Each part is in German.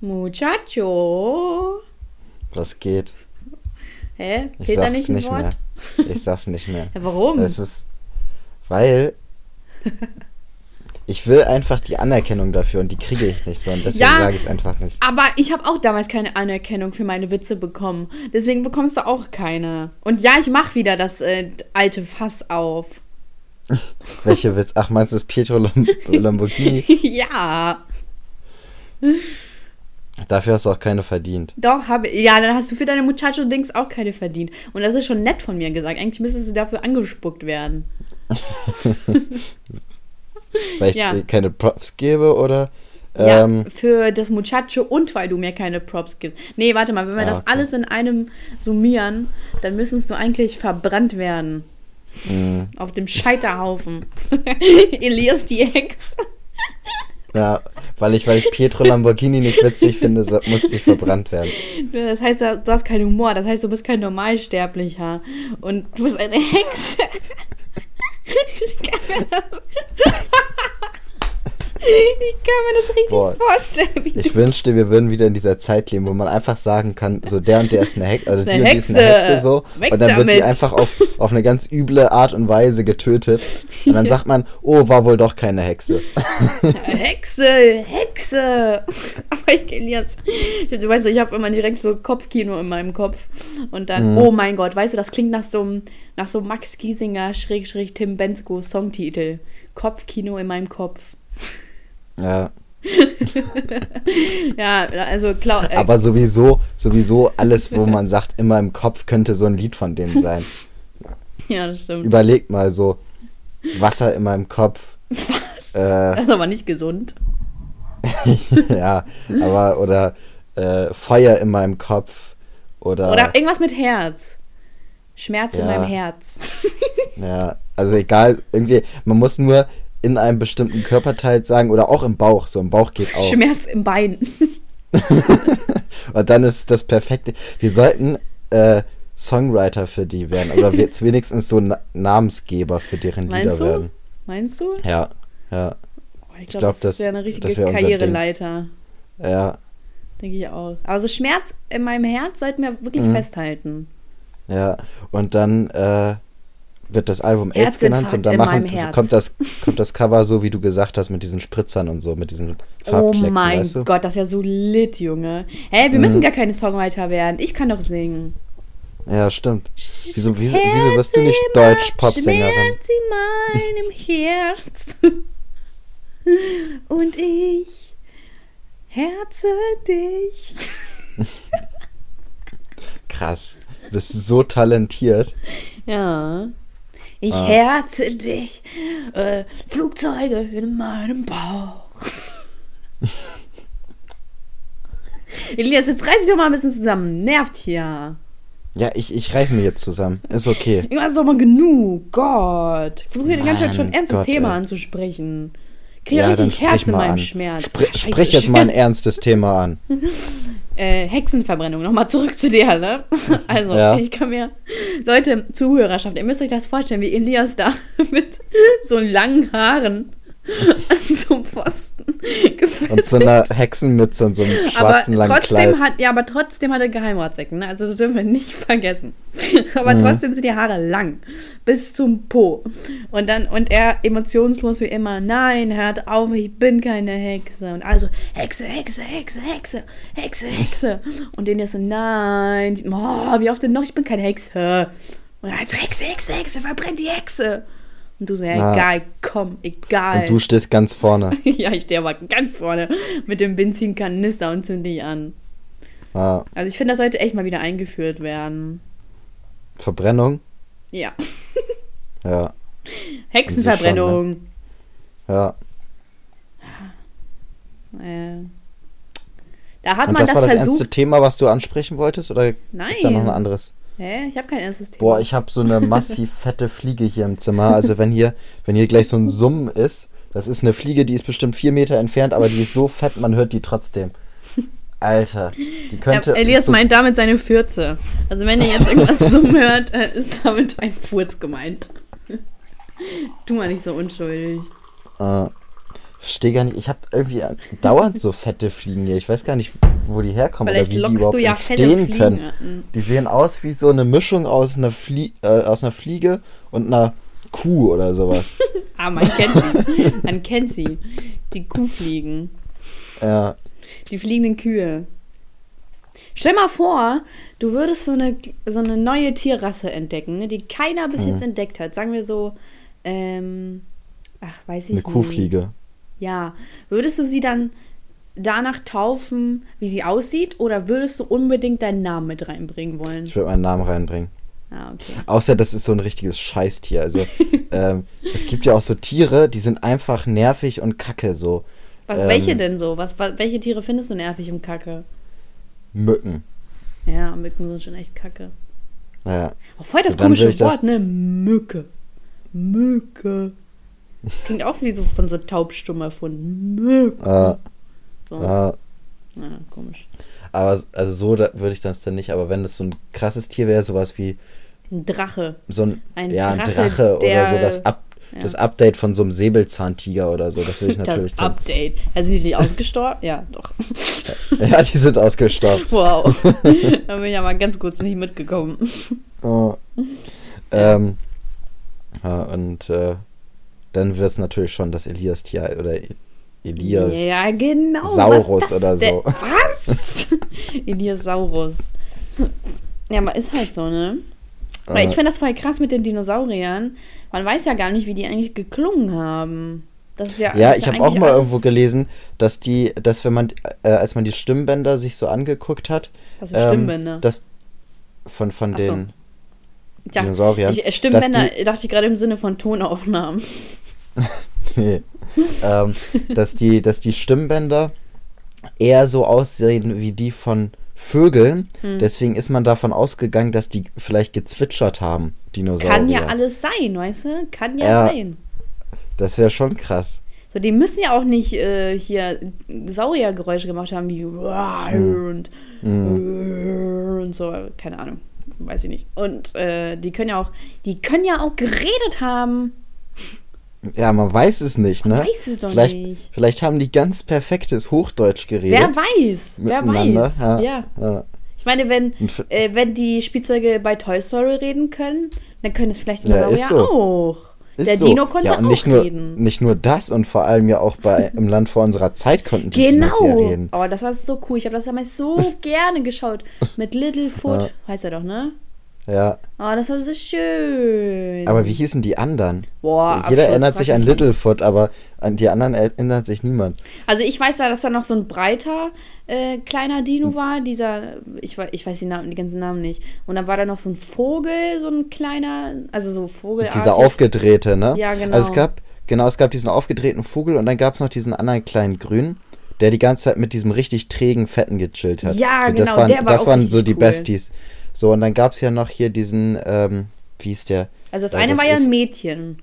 Muchacho. Was geht? Hä? Ich sag's nicht ein nicht Wort? mehr. Ich sag's nicht mehr. Ja, warum? Es ist, weil ich will einfach die Anerkennung dafür und die kriege ich nicht so und deswegen Ja. sage ich es einfach nicht. Aber ich habe auch damals keine Anerkennung für meine Witze bekommen. Deswegen bekommst du auch keine. Und ja, ich mache wieder das äh, alte Fass auf. Welche Witz? Ach, meinst du das Pietro Lam Lamborghini? ja. Dafür hast du auch keine verdient. Doch, habe Ja, dann hast du für deine Muchacho-Dings auch keine verdient. Und das ist schon nett von mir gesagt. Eigentlich müsstest du dafür angespuckt werden. Weil ich Ja. dir keine Props gebe oder? Ja, Ähm, für das Muchacho und weil du mir keine Props gibst. Nee, warte mal, wenn wir Ah, das okay. alles in einem summieren, dann müsstest du eigentlich verbrannt werden. mh, Auf dem Scheiterhaufen. Elias die Hex. Ja, weil ich, weil ich Pietro Lamborghini nicht witzig finde, so, musste ich verbrannt werden. Das heißt, du hast keinen Humor. Das heißt, du bist kein Normalsterblicher. Und du bist eine Hexe. Ich kann mir das, ich kann mir das richtig Boah. vorstellen. Ich wünschte, wir würden wieder in dieser Zeit leben, wo man einfach sagen kann, so der und der ist eine Hexe, also Ist die eine und die ist eine Hexe. Hexe so. Weg und dann wird die damit. einfach auf, auf eine ganz üble Art und Weise getötet. Und dann sagt man, oh, war wohl doch keine Hexe. Hexe, Hexe. Aber ich Elias, du weißt, ich habe immer direkt so Kopfkino in meinem Kopf. Und dann, oh mein Gott, weißt du, das klingt nach so einem nach so Max Giesinger, Schrägstrich Tim Bensko Songtitel. Kopfkino in meinem Kopf. Ja, Ja, also klar. Äh, aber sowieso, sowieso alles, wo man sagt, immer im Kopf könnte so ein Lied von denen sein. ja, das stimmt. Überlegt mal so, Wasser in meinem Kopf. Was? Äh, Das ist aber nicht gesund. ja, aber oder äh, Feuer in meinem Kopf. Oder, Oder irgendwas mit Herz. Schmerz in Ja. meinem Herz. Ja, also egal, irgendwie, man muss nur in einem bestimmten Körperteil sagen oder auch im Bauch, so im Bauch geht auch. Schmerz im Bein. Und dann ist das perfekte. Wir sollten äh, Songwriter für die werden oder wir wenigstens so Na Namensgeber für deren Lieder Meinst du? werden. Meinst du? Ja, ja, Oh, ich glaube, glaub, das, das- wäre eine richtige wär. Karriereleiter. ja, Denke ich auch. Also Schmerz in meinem Herz sollten wir wirklich Mhm. festhalten. ja. Und dann äh, wird das Album AIDS genannt und dann in machen, kommt, das, kommt das Cover so, wie du gesagt hast, mit diesen Spritzern und so, mit diesen Oh Farbklecksen, mein weißt du? Mhm. Gott, das ist ja so lit, Junge. Hä, wir müssen gar keine Songwriter werden. Ich kann doch singen. Ja, stimmt. Wieso, wieso, wieso wirst du nicht Deutsch-Popsängerin? Schmerz in meinem Herz. Und ich herze dich. Krass. Du bist so talentiert. Ja. Ich Ah. herze dich. Äh, Flugzeuge in meinem Bauch. Elias, jetzt reiß dich doch mal ein bisschen zusammen. Nervt hier. Ja, ich, ich reiß mich jetzt zusammen. Ist okay. Irgendwann ist doch mal genug. Gott. Ich versuche hier die ganze Zeit schon ein ernstes Gott, Thema ey. anzusprechen. Kriege Ja, richtig Herz sprich in meinem an. Schmerz. Spr Scheiße, sprich jetzt mal ein ernstes Thema an. Äh, Hexenverbrennung. Nochmal zurück zu der, ne? Also, Ja. ich kann mir. Leute, Zuhörerschaft, ihr müsst euch das vorstellen, wie Elias da mit so langen Haaren an so einem Pfosten gefesselt Und so einer Hexenmütze und so einem schwarzen aber langen trotzdem Kleid. hat, ja, aber trotzdem hat er Geheimratsecken, ne? Also das dürfen wir nicht vergessen. aber Mhm. trotzdem sind die Haare lang. Bis zum Po. Und dann, und er emotionslos wie immer, nein, hört auf, ich bin keine Hexe. Und also, Hexe, Hexe, Hexe, Hexe, Hexe, Hexe. Und den ist so, nein, oh, wie oft denn noch, ich bin keine Hexe. Und er so, Hexe, Hexe, Hexe, verbrennt die Hexe. Und du so, ja, egal, komm, egal. Und du stehst ganz vorne. ja, ich stehe aber ganz vorne mit dem Benzinkanister und zünd dich an. Ja. Also ich finde, das sollte echt mal wieder eingeführt werden. Verbrennung? Ja. Ja. Hexenverbrennung. Ja. Äh, da hat Und man das, das, war das versucht. ernste Thema, was du ansprechen wolltest? Oder ist da noch ein Nein. anderes? Hä? Ich habe kein erstes Thema. Boah, ich habe so eine massiv fette Fliege hier im Zimmer. Also wenn hier, wenn hier gleich so ein Summen ist, das ist eine Fliege, die ist bestimmt vier Meter entfernt, aber die ist so fett, man hört die trotzdem. Alter, die könnte. ja, Elias so, meint damit seine Fürze. Also wenn ihr jetzt irgendwas summen hört, äh, ist damit ein Furz gemeint. tu mal nicht so unschuldig. Äh, verstehe gar nicht. Ich habe irgendwie dauernd so fette Fliegen hier. Ich weiß gar nicht, wo die herkommen Vielleicht oder wie die überhaupt du ja entstehen Fliegen können. Die sehen aus wie so eine Mischung aus einer, Flie äh, aus einer Fliege und einer Kuh oder sowas. Ah, man kennt sie. Man kennt sie. Die Kuhfliegen. ja. Die fliegenden Kühe. Stell mal vor, du würdest so eine, so eine neue Tierrasse entdecken, ne, die keiner bis Mhm. jetzt entdeckt hat. Sagen wir so, ähm, ach, weiß ich Eine nicht. Kuhfliege. Ja. Würdest du sie dann danach taufen, wie sie aussieht, oder würdest du unbedingt deinen Namen mit reinbringen wollen? Ich würde meinen Namen reinbringen. Ah, okay. Außer das ist so ein richtiges Scheißtier. Also ähm, es gibt ja auch so Tiere, die sind einfach nervig und kacke so. Was, Ähm, welche denn so? Was, was, welche Tiere findest du nervig und kacke? Mücken. Ja, Mücken sind schon echt kacke. Naja. Oh, voll das komische Wort, ne? Mücke. Mücke. Klingt auch wie so von so taubstumm erfunden. Mücke. Äh, So. äh, Ja, komisch. aber also so da würde ich das dann nicht, aber wenn das so ein krasses Tier wäre, sowas wie Ein Drache. so ein, Ein ja, ein Drache, Drache der- oder so, das, Up, ja. das Update von so einem Säbelzahntiger oder so, das würde ich natürlich das. Update. Also sind die ausgestorben? Ja, doch. Ja, die sind ausgestorben. Wow. da bin ich aber ganz kurz nicht mitgekommen. Oh. Ähm, ja, und äh, dann wird es natürlich schon das Elias-Tier oder Elias. Ja, genau. Saurus was das oder so. Was? Eliasaurus. Ja, aber ist halt so, ne? Weil ich Äh, finde das voll krass mit den Dinosauriern. Man weiß ja gar nicht, wie die eigentlich geklungen haben. Das ist ja, Ja, das ich habe auch mal irgendwo gelesen, dass die, dass wenn man, äh, als man die Stimmbänder sich so angeguckt hat, Was für ähm, Stimmbänder? dass von, von Ach so. den ja, Dinosauriern, ich, äh, Stimmbänder dass dachte ich gerade im Sinne von Tonaufnahmen. Nee. ähm, dass, die, dass die Stimmbänder eher so aussehen wie die von Vögeln. Hm. Deswegen ist man davon ausgegangen, dass die vielleicht gezwitschert haben, Dinosaurier. Kann ja alles sein, weißt du? Kann ja, Ja. sein. Das wäre schon krass. So, die müssen ja auch nicht äh, hier Sauriergeräusche gemacht haben, wie und, und so, keine Ahnung, weiß ich nicht. Und äh, die können ja auch, die können ja auch geredet haben. Ja, man weiß es nicht, ne? Man weiß es doch vielleicht, nicht. Vielleicht haben die ganz perfektes Hochdeutsch geredet. Wer weiß, wer weiß. Ja. Ja. ja. Ich meine, wenn, äh, wenn die Spielzeuge bei Toy Story reden können, dann können es vielleicht die Ja, Dinosaurier ist so. auch. Ist Der so. Dino konnte ja, und auch nicht nur, reden. Nicht nur das und vor allem ja auch bei im Land vor unserer Zeit konnten die Dinos ja Genau. reden. Oh, das war so cool. Ich habe das damals so gerne geschaut. Mit Littlefoot, Ja. heißt er doch, ne? Ja. Oh, das war so schön. Aber wie hießen die anderen? Boah, Jeder erinnert sich an. Littlefoot, aber an die anderen erinnert sich niemand. Also ich weiß da, dass da noch so ein breiter äh, kleiner Hm. Dino war, dieser, ich, ich weiß die, Namen, die ganzen Namen nicht. Und dann war da noch so ein Vogel, so ein kleiner, also so Vogel. Dieser aufgedrehte, ne? Ja, genau. Also es gab, genau, es gab diesen aufgedrehten Vogel und dann gab es noch diesen anderen kleinen Grünen, der die ganze Zeit mit diesem richtig trägen Fetten gechillt hat. Ja, So, das genau, waren, der war Das waren so die cool. Besties. So, und dann gab es ja noch hier diesen, ähm, wie hieß der? Also das Ja, eine das war ja ist- ein Mädchen.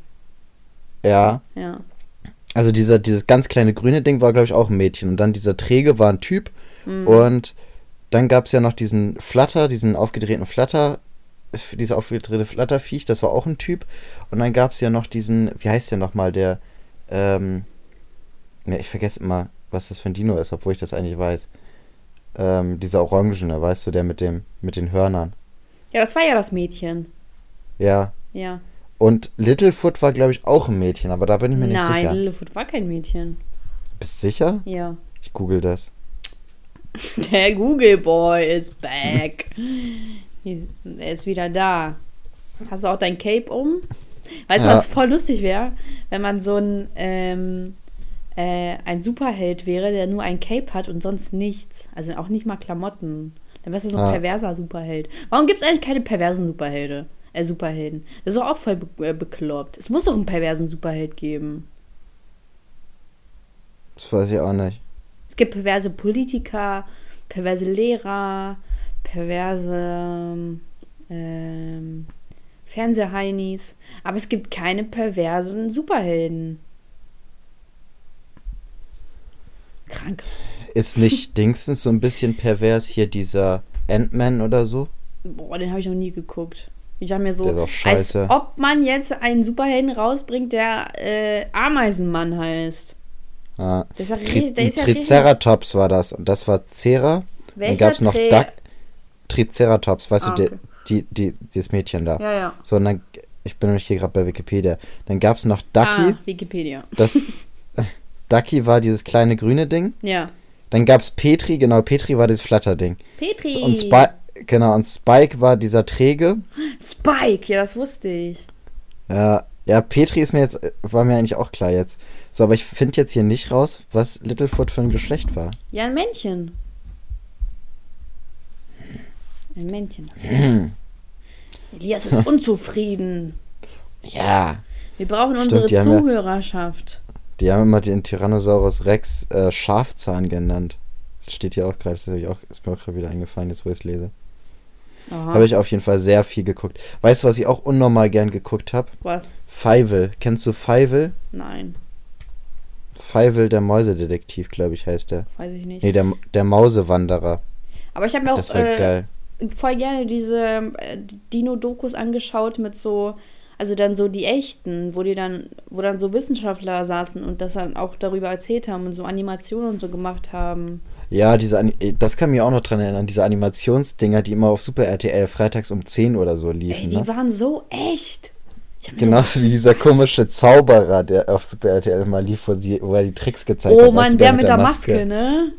Ja, Ja. Also dieser, dieses ganz kleine grüne Ding war, glaube ich, auch ein Mädchen. Und dann dieser träge war ein Typ. Mhm. Und dann gab es ja noch diesen Flatter, diesen aufgedrehten Flatter, diese aufgedrehte Flatterviech, das war auch ein Typ. Und dann gab es ja noch diesen, wie heißt der nochmal, der, ähm, ne, ich vergesse immer, was das für ein Dino ist, obwohl ich das eigentlich weiß. Ähm, dieser Orangene, weißt du, der mit dem, mit den Hörnern. Ja, das war ja das Mädchen. Ja. Ja. Und Littlefoot war, glaube ich, auch ein Mädchen, aber da bin ich mir nicht Nein, sicher. Littlefoot war kein Mädchen. Bist sicher? Ja. Ich google das. Der Google Boy ist back. er ist wieder da. Hast du auch dein Cape um? Weißt du, Ja. was voll lustig wäre? Wenn man so ein, ähm, äh, ein Superheld wäre, der nur ein Cape hat und sonst nichts. Also auch nicht mal Klamotten. Dann wärst du so ein Ja. perverser Superheld. Warum gibt es eigentlich keine perversen Superhelden? Äh, Superhelden. Das ist doch auch voll be äh, bekloppt. Es muss doch einen perversen Superheld geben. Das weiß ich auch nicht. Es gibt perverse Politiker, perverse Lehrer, perverse ähm, Fernsehheinis, aber es gibt keine perversen Superhelden. Krank. Ist nicht Dingsens so ein bisschen pervers hier dieser Ant-Man oder so? Boah, den habe ich noch nie geguckt. Ich habe mir so, als ob man jetzt einen Superhelden rausbringt, der äh, Ameisenmann heißt. Ja. Das ist Tri der ist ja Triceratops war das und das war Cera Welcher dann gab es noch Duck, Triceratops, weißt Ah, du, okay. die, die, die, dieses Mädchen da. Ja, ja. So, und dann, ich bin nämlich hier gerade bei Wikipedia. Dann gab es noch Ducky, Ah, Wikipedia. das, Ducky war dieses kleine grüne Ding. Ja. Dann gab es Petri, genau, Petri war dieses Flatterding. Petri. Und Spike, genau, und Spike war dieser träge. Spike, ja, das wusste ich. Ja, ja, Petri ist mir jetzt, war mir eigentlich auch klar jetzt. So, aber ich finde jetzt hier nicht raus, was Littlefoot für ein Geschlecht war. Ja, ein Männchen. Ein Männchen. Elias ist unzufrieden. Ja. Wir brauchen Stimmt, unsere ja- Zuhörerschaft. Die haben immer den Tyrannosaurus Rex äh, Schafzahn genannt. Das steht hier auch gerade, das auch, ist mir auch gerade wieder eingefallen, jetzt wo ich es lese. Habe ich auf jeden Fall sehr viel geguckt. Weißt du, was ich auch unnormal gern geguckt habe? Was? Feivel. Kennst du Feivel? Nein, Feivel, der Mäusedetektiv, glaube ich, heißt der. weiß ich nicht. Nee, der, der Mausewanderer. Aber ich habe mir auch äh, voll gerne diese äh, Dino-Dokus angeschaut mit so, also dann so die echten, wo die dann, wo dann so Wissenschaftler saßen und das dann auch darüber erzählt haben und so Animationen und so gemacht haben. Ja, diese äh, das kann mich auch noch dran erinnern, diese Animationsdinger, die immer auf Super RTL freitags um 10 oder so liefen. Ey, die ne? waren so echt. Genauso wie dieser komische Zauberer, der auf Super RTL mal lief, wo, sie, wo er die Tricks gezeigt So, hat. oh Mann, der mit der Maske, ne?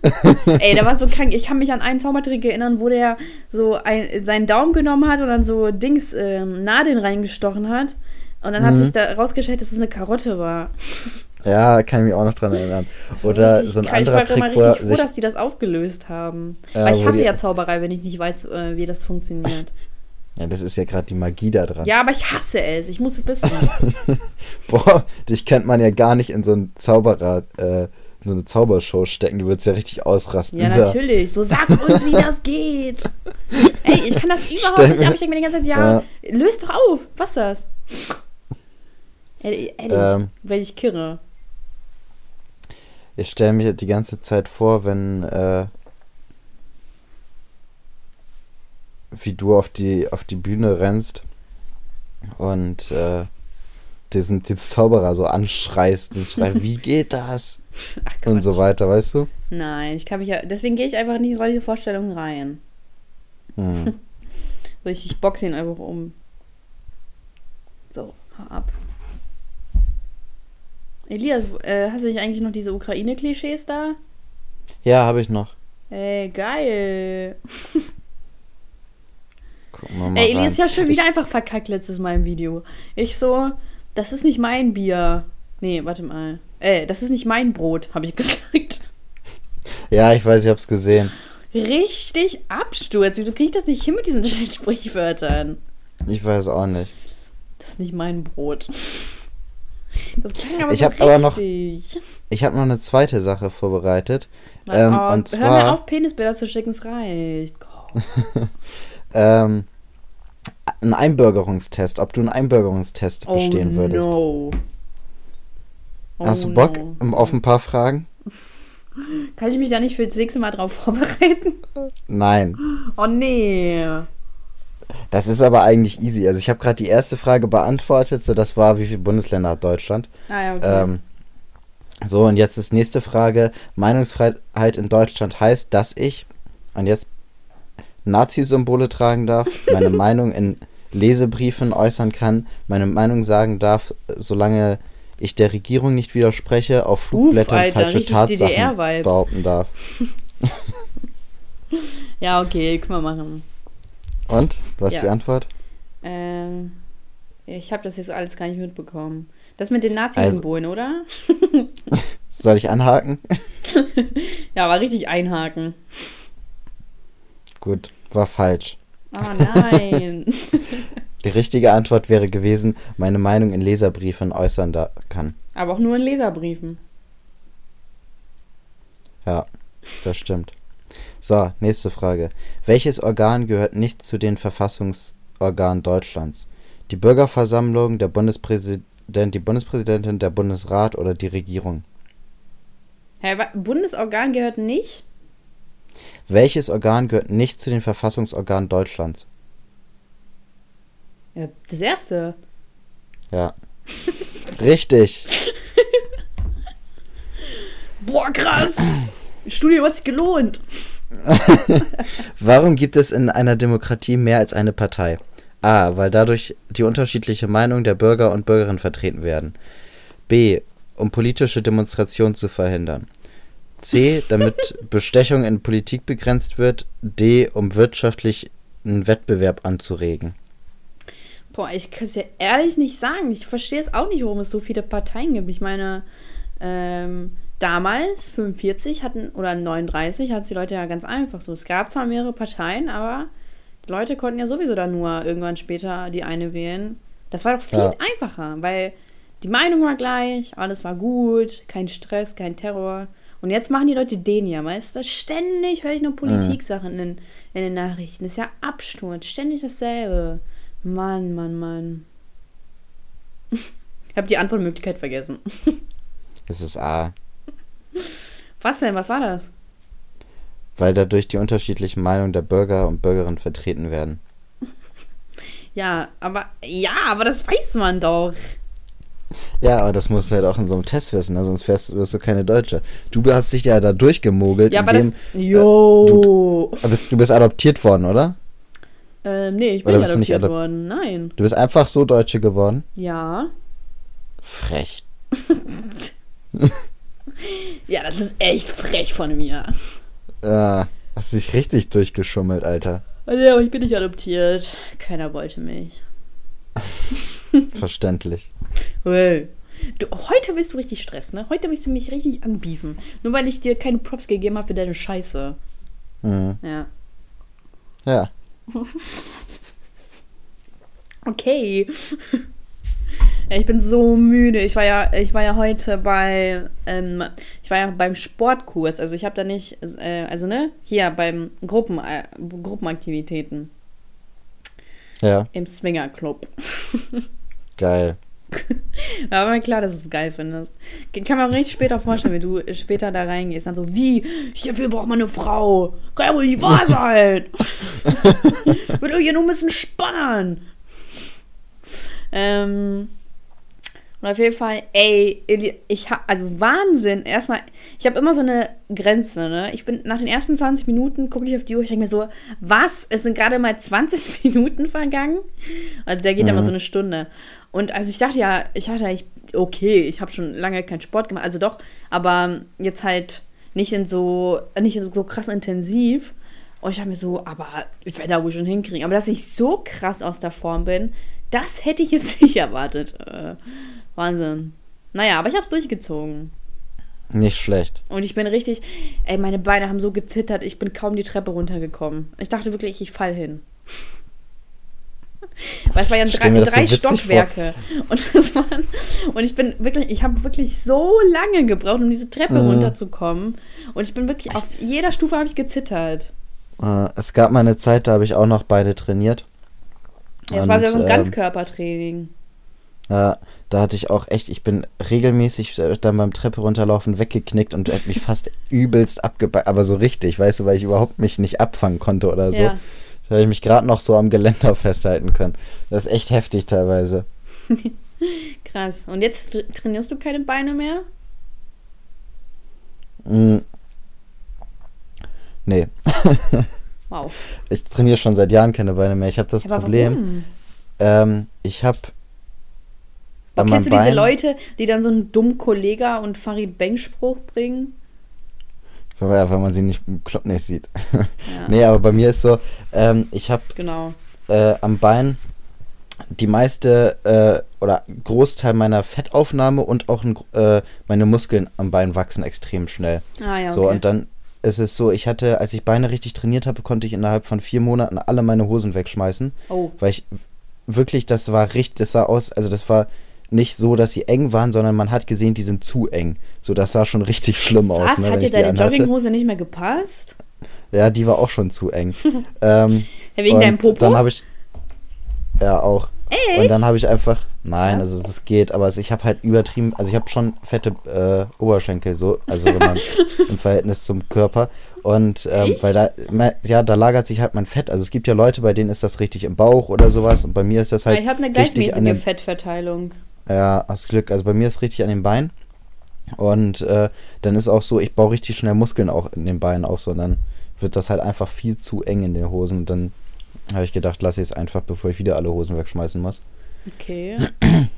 Ey, der war so krank. Ich kann mich an einen Zaubertrick erinnern, wo der so ein, seinen Daumen genommen hat und dann so Dings, ähm, Nadeln reingestochen hat. Und dann hat Mhm. sich da rausgestellt, dass es eine Karotte war. Ja, kann ich mich auch noch dran erinnern. Oder so ein krank. anderer Ich war immer Trick, wo er richtig froh, dass die das aufgelöst haben. Ja, Weil ich hasse ja Zauberei, wenn ich nicht weiß, äh, wie das funktioniert. Ja, das ist ja gerade die Magie da dran. Ja, aber ich hasse es. Ich muss es wissen. Boah, dich kennt man ja gar nicht in so einen Zauberer, äh, in so eine Zaubershow stecken. Du würdest ja richtig ausrasten. Ja, natürlich. So, sag uns, wie das geht. Ey, ich kann das überhaupt Stell nicht, aber ich denke mir die ganze Zeit, ja, löst doch auf. Was ist das? Ehrlich, Ähm. wenn ich kirre. Ich stelle mir die ganze Zeit vor, wenn, äh, wie du auf die, auf die Bühne rennst und, äh, diesen, diesen Zauberer so anschreist und schreist, wie geht das? Ach Und so weiter, weißt du? Nein, ich kann mich ja, deswegen gehe ich einfach nicht in solche Vorstellungen rein. Hm. So, ich, ich boxe ihn einfach um. So, hau ab. Elias, äh, hast du nicht eigentlich noch diese Ukraine-Klischees da? Ja, habe ich noch. Ey, geil. Gucken wir mal Ey. Elias, ich hab schon wieder Ich, einfach verkackt letztes Mal im Video. Ich so, das ist nicht mein Bier. Nee, warte mal. Äh, das ist nicht mein Brot, habe ich gesagt. ja, ich weiß, ich hab's gesehen. Richtig Absturz. Wieso kriege ich das nicht hin mit diesen scheiß Sprichwörtern? Ich weiß auch nicht. Das ist nicht mein Brot. Das klang aber Ich so aber noch-. Ich habe noch eine zweite Sache vorbereitet. Mann, Ähm, oh, und hör mir zwar- auf, Penisbilder zu schicken, es reicht. Oh, Ähm, ein Einbürgerungstest, ob du einen Einbürgerungstest Oh, bestehen würdest. no. Oh, Hast du Bock no. um- auf ein paar Fragen? Kann ich mich da nicht für das nächste Mal drauf vorbereiten? Nein. Oh nee. Das ist aber eigentlich easy. Also ich habe gerade die erste Frage beantwortet. So, das war, wie viele Bundesländer hat Deutschland? Ah ja, okay. Ähm, so, und jetzt ist nächste Frage. Meinungsfreiheit in Deutschland heißt, dass ich, und jetzt Nazi-Symbole tragen darf, meine Meinung in Lesebriefen äußern kann, meine Meinung sagen darf, solange ich der Regierung nicht widerspreche, auf Flugblättern Alter, falsche Tatsachen behaupten darf. ja, okay, können wir machen. Und? Was ist Ja. die Antwort? Ähm, ich habe das jetzt alles gar nicht mitbekommen. Das mit den Nazi-Symbolen, Also oder? Soll ich anhaken? Ja, war richtig einhaken. Gut, war falsch. Ah, nein. Die richtige Antwort wäre gewesen, meine Meinung in Leserbriefen äußern da kann. Aber auch nur in Leserbriefen. Ja, das stimmt. So, nächste Frage. Welches Organ gehört nicht zu den Verfassungsorganen Deutschlands? Die Bürgerversammlung, der Bundespräsident, die Bundespräsidentin, der Bundesrat oder die Regierung? Hä, Bundesorgan gehört nicht? Welches Organ gehört nicht zu den Verfassungsorganen Deutschlands? Ja, das erste. Ja. Richtig. Boah, krass. Die Studie hat sich gelohnt. Warum gibt es in einer Demokratie mehr als eine Partei? A. Weil dadurch die unterschiedliche Meinung der Bürger und Bürgerinnen vertreten werden. B. Um politische Demonstrationen zu verhindern. C. Damit Bestechung in Politik begrenzt wird. D. Um wirtschaftlichen Wettbewerb anzuregen. Boah, ich kann es ja ehrlich nicht sagen. Ich verstehe es auch nicht, warum es so viele Parteien gibt. Ich meine, ähm, damals, 45 hatten, oder 39, hatten die Leute ja ganz einfach so. Es gab zwar mehrere Parteien, aber die Leute konnten ja sowieso dann nur irgendwann später die eine wählen. Das war doch viel Ja. einfacher, weil die Meinung war gleich, alles war gut, kein Stress, kein Terror. Und jetzt machen die Leute den ja, weißt du? Ständig höre ich nur Politiksachen in, in den Nachrichten. Ist ja Absturz, ständig dasselbe. Mann, Mann, Mann. Ich habe die Antwortmöglichkeit vergessen. Es ist A. Was denn? Was war das? Weil dadurch die unterschiedlichen Meinungen der Bürger und Bürgerinnen vertreten werden. Ja, aber ja, aber das weiß man doch. Ja, aber das musst du halt auch in so einem Test wissen, ne? sonst wärst, wirst du keine Deutsche. Du hast dich ja da durchgemogelt, Ja, aber das. indem Jo. du bist, du bist adoptiert worden, oder? ähm, nee, ich bin Oder nicht du nicht adoptiert adop- worden. Nein. Du bist einfach so Deutsche geworden. Ja. Frech. Ja, das ist echt frech von mir. Ja, hast dich richtig durchgeschummelt, Alter. Also, ja, aber ich bin nicht adoptiert. Keiner wollte mich. Verständlich. Hey. Du, heute willst du richtig Stress, ne? Heute willst du mich richtig anbiefen. Nur weil ich dir keine Props gegeben habe für deine Scheiße. Mhm. Ja. Ja. Okay. Ich bin so müde. Ich war ja, ich war ja heute bei, ähm, ich war ja beim Sportkurs. Also ich habe da nicht, äh, also ne, hier beim Gruppen, äh, Gruppenaktivitäten Ja, im Swingerclub. Geil. War mir klar, dass du es geil findest. Kann man auch richtig später vorstellen, wenn du später da reingehst. Dann so, wie? Hierfür braucht man eine Frau. Kann ja wohl nicht wahr sein. Wird doch hier nur ein bisschen spannern. Ähm, und auf jeden Fall, ey, ich hab, also Wahnsinn. Erstmal, ich habe immer so eine Grenze, ne? Ich bin nach den ersten 20 Minuten, gucke ich auf die Uhr, ich denke mir so, was? Es sind gerade mal 20 Minuten vergangen? Also der geht immer so eine Stunde. Und also ich dachte ja, ich dachte ja, ich, okay, ich habe schon lange keinen Sport gemacht, also doch, aber jetzt halt nicht in so, nicht in so krass intensiv. Und ich habe mir so, aber ich werde da wohl schon hinkriegen. Aber dass ich so krass aus der Form bin, das hätte ich jetzt nicht erwartet. Äh, Wahnsinn. Naja, aber ich habe es durchgezogen. Nicht schlecht. Und ich bin richtig, ey, meine Beine haben so gezittert, ich bin kaum die Treppe runtergekommen. Ich dachte wirklich, ich fall hin. Weil es war ja drei, so drei vor. Stockwerke. Und, das waren, und ich bin wirklich, ich habe wirklich so lange gebraucht, um diese Treppe Mhm. runterzukommen. Und ich bin wirklich, auf jeder Stufe habe ich gezittert. Äh, es gab mal eine Zeit, da habe ich auch noch beide trainiert. Ja, das war ja so ein ähm, Ganzkörpertraining. Ja, da hatte ich auch echt, ich bin regelmäßig äh, dann beim Treppe runterlaufen weggeknickt und hätte mich fast übelst abgebackt, aber so richtig, weißt du, weil ich überhaupt mich nicht abfangen konnte oder so. Ja. Da hätte ich mich gerade noch so am Geländer festhalten können. Das ist echt heftig teilweise. Krass. Und jetzt tra- trainierst du keine Beine mehr? Mm. Nee, Wow. ich trainiere schon seit Jahren keine Beine mehr. Ich habe das Aber Problem, warum? ähm, ich habe kennst du diese Bein, Leute, die dann so einen dummen Kollega und Farid Bang-Spruch bringen? Weil man sie nicht im Club nicht sieht. Ja, nee, aber bei mir ist so, ähm, ich habe genau. äh, am Bein die meiste äh, oder Großteil meiner Fettaufnahme und auch ein, äh, meine Muskeln am Bein wachsen extrem schnell. Ah ja, okay. So, und dann ist es so, ich hatte, als ich Beine richtig trainiert habe, konnte ich innerhalb von vier Monaten alle meine Hosen wegschmeißen, oh, weil ich wirklich, das war richtig, das sah aus, also das war nicht so, dass sie eng waren, sondern man hat gesehen, die sind zu eng. So, das sah schon richtig schlimm aus. was? ne, Hat dir deine. Jogginghose nicht mehr gepasst? Ja, die war auch schon zu eng. ähm, Ja, wegen deinem Popo? Dann habe ich. Ja, auch. Echt? Und dann habe ich einfach. Nein, Ja? also das geht, aber ich habe halt übertrieben. Also ich habe schon fette äh, Oberschenkel, so, also wenn man im Verhältnis zum Körper. Und ähm, weil da, ja, da lagert sich halt mein Fett. Also es gibt ja Leute, bei denen ist das richtig im Bauch oder sowas. Und bei mir ist das halt. ich habe eine an gleichmäßige Fettverteilung. Ja, hast Glück. Also bei mir ist richtig an den Beinen. Und äh, dann ist auch so, ich baue richtig schnell Muskeln auch in den Beinen so. Und dann wird das halt einfach viel zu eng in den Hosen. Und dann habe ich gedacht, lasse ich es einfach, bevor ich wieder alle Hosen wegschmeißen muss. Okay.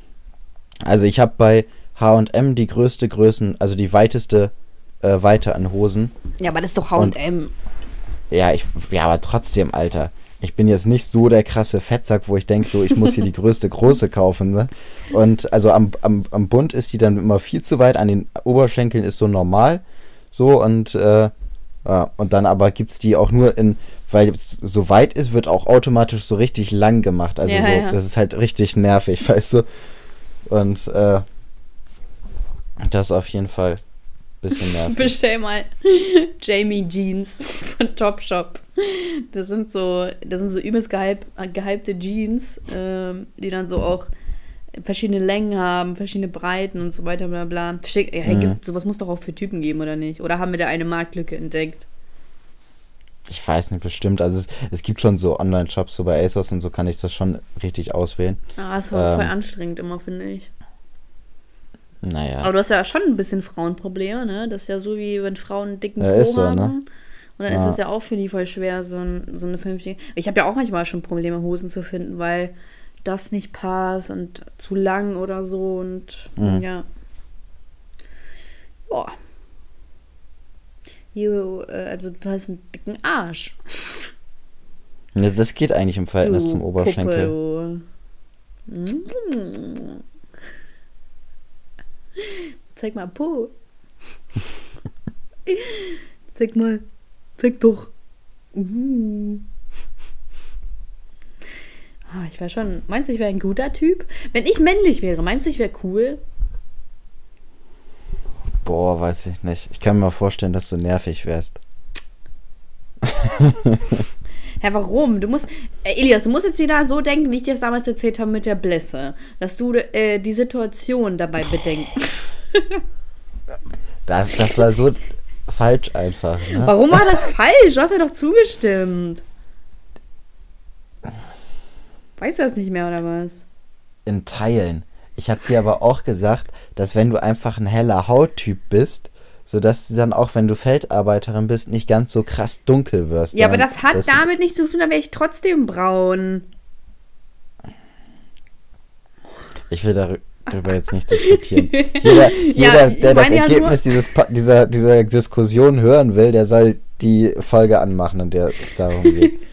Also ich habe bei H&M die größte Größen, also die weiteste äh, Weite an Hosen. Ja, aber das ist doch H&M. Ja, ich, ja, aber trotzdem, Alter. Ich bin jetzt nicht so der krasse Fettsack, wo ich denke, so, ich muss hier die größte große kaufen, ne? Und also am, am, am Bund ist die dann immer viel zu weit, an den Oberschenkeln ist so normal. So, und, äh, ja, und dann aber gibt es die auch nur in, weil es so weit ist, wird auch automatisch so richtig lang gemacht. Also Ja, so, ja. das ist halt richtig nervig, weißt du? Und, äh, das ist auf jeden Fall ein bisschen nervig. Bestell mal Jamie Jeans von Topshop. Das sind so, das sind so übelst gehyp, gehypte Jeans, ähm, die dann so auch verschiedene Längen haben, verschiedene Breiten und so weiter, bla bla. Schick, ja, Mhm. gibt, sowas muss doch auch für Typen geben, oder nicht? Oder haben wir da eine Marktlücke entdeckt? Ich weiß nicht, bestimmt. Also es, es gibt schon so Online-Shops, so bei ASOS und so kann ich das schon richtig auswählen. Ah, das war voll Ähm. anstrengend immer, finde ich. Naja. Aber du hast ja schon ein bisschen Frauenprobleme, ne? Das ist ja so wie wenn Frauen einen dicken Ja, Po ist so, haben. ne? Und dann Ja. ist es ja auch für die voll schwer, so, ein, so eine vernünftige. Ich habe ja auch manchmal schon Probleme, Hosen zu finden, weil das nicht passt und zu lang oder so und Mhm. ja. Ja. Jo, äh, also du hast einen dicken Arsch. Ja, das geht eigentlich im Verhältnis du zum Oberschenkel. Mm. Zeig mal Po. Zeig mal. Zeig doch. Uh. Ah, ich wäre schon. Meinst du, ich wäre ein guter Typ? Wenn ich männlich wäre, meinst du, ich wäre cool? Boah, weiß ich nicht. Ich kann mir mal vorstellen, dass du nervig wärst. Ja, warum? Du musst. Äh, Elias, du musst jetzt wieder so denken, wie ich dir das damals erzählt habe mit der Blässe. Dass du äh, die Situation dabei bedenkst. Das, das war so falsch einfach. Ne? Warum war das falsch? Du hast mir doch zugestimmt. Weißt du das nicht mehr, oder was? In Teilen. Ich habe dir aber auch gesagt, dass wenn du einfach ein heller Hauttyp bist, sodass du dann auch, wenn du Feldarbeiterin bist, nicht ganz so krass dunkel wirst. Ja, aber das hat damit nichts zu tun, da wäre ich trotzdem braun. Ich will darü- darüber jetzt nicht diskutieren. Jeder, jeder ich der das meine ja Ergebnis dieses, dieser, dieser Diskussion hören will, der soll die Folge anmachen, in der es darum geht.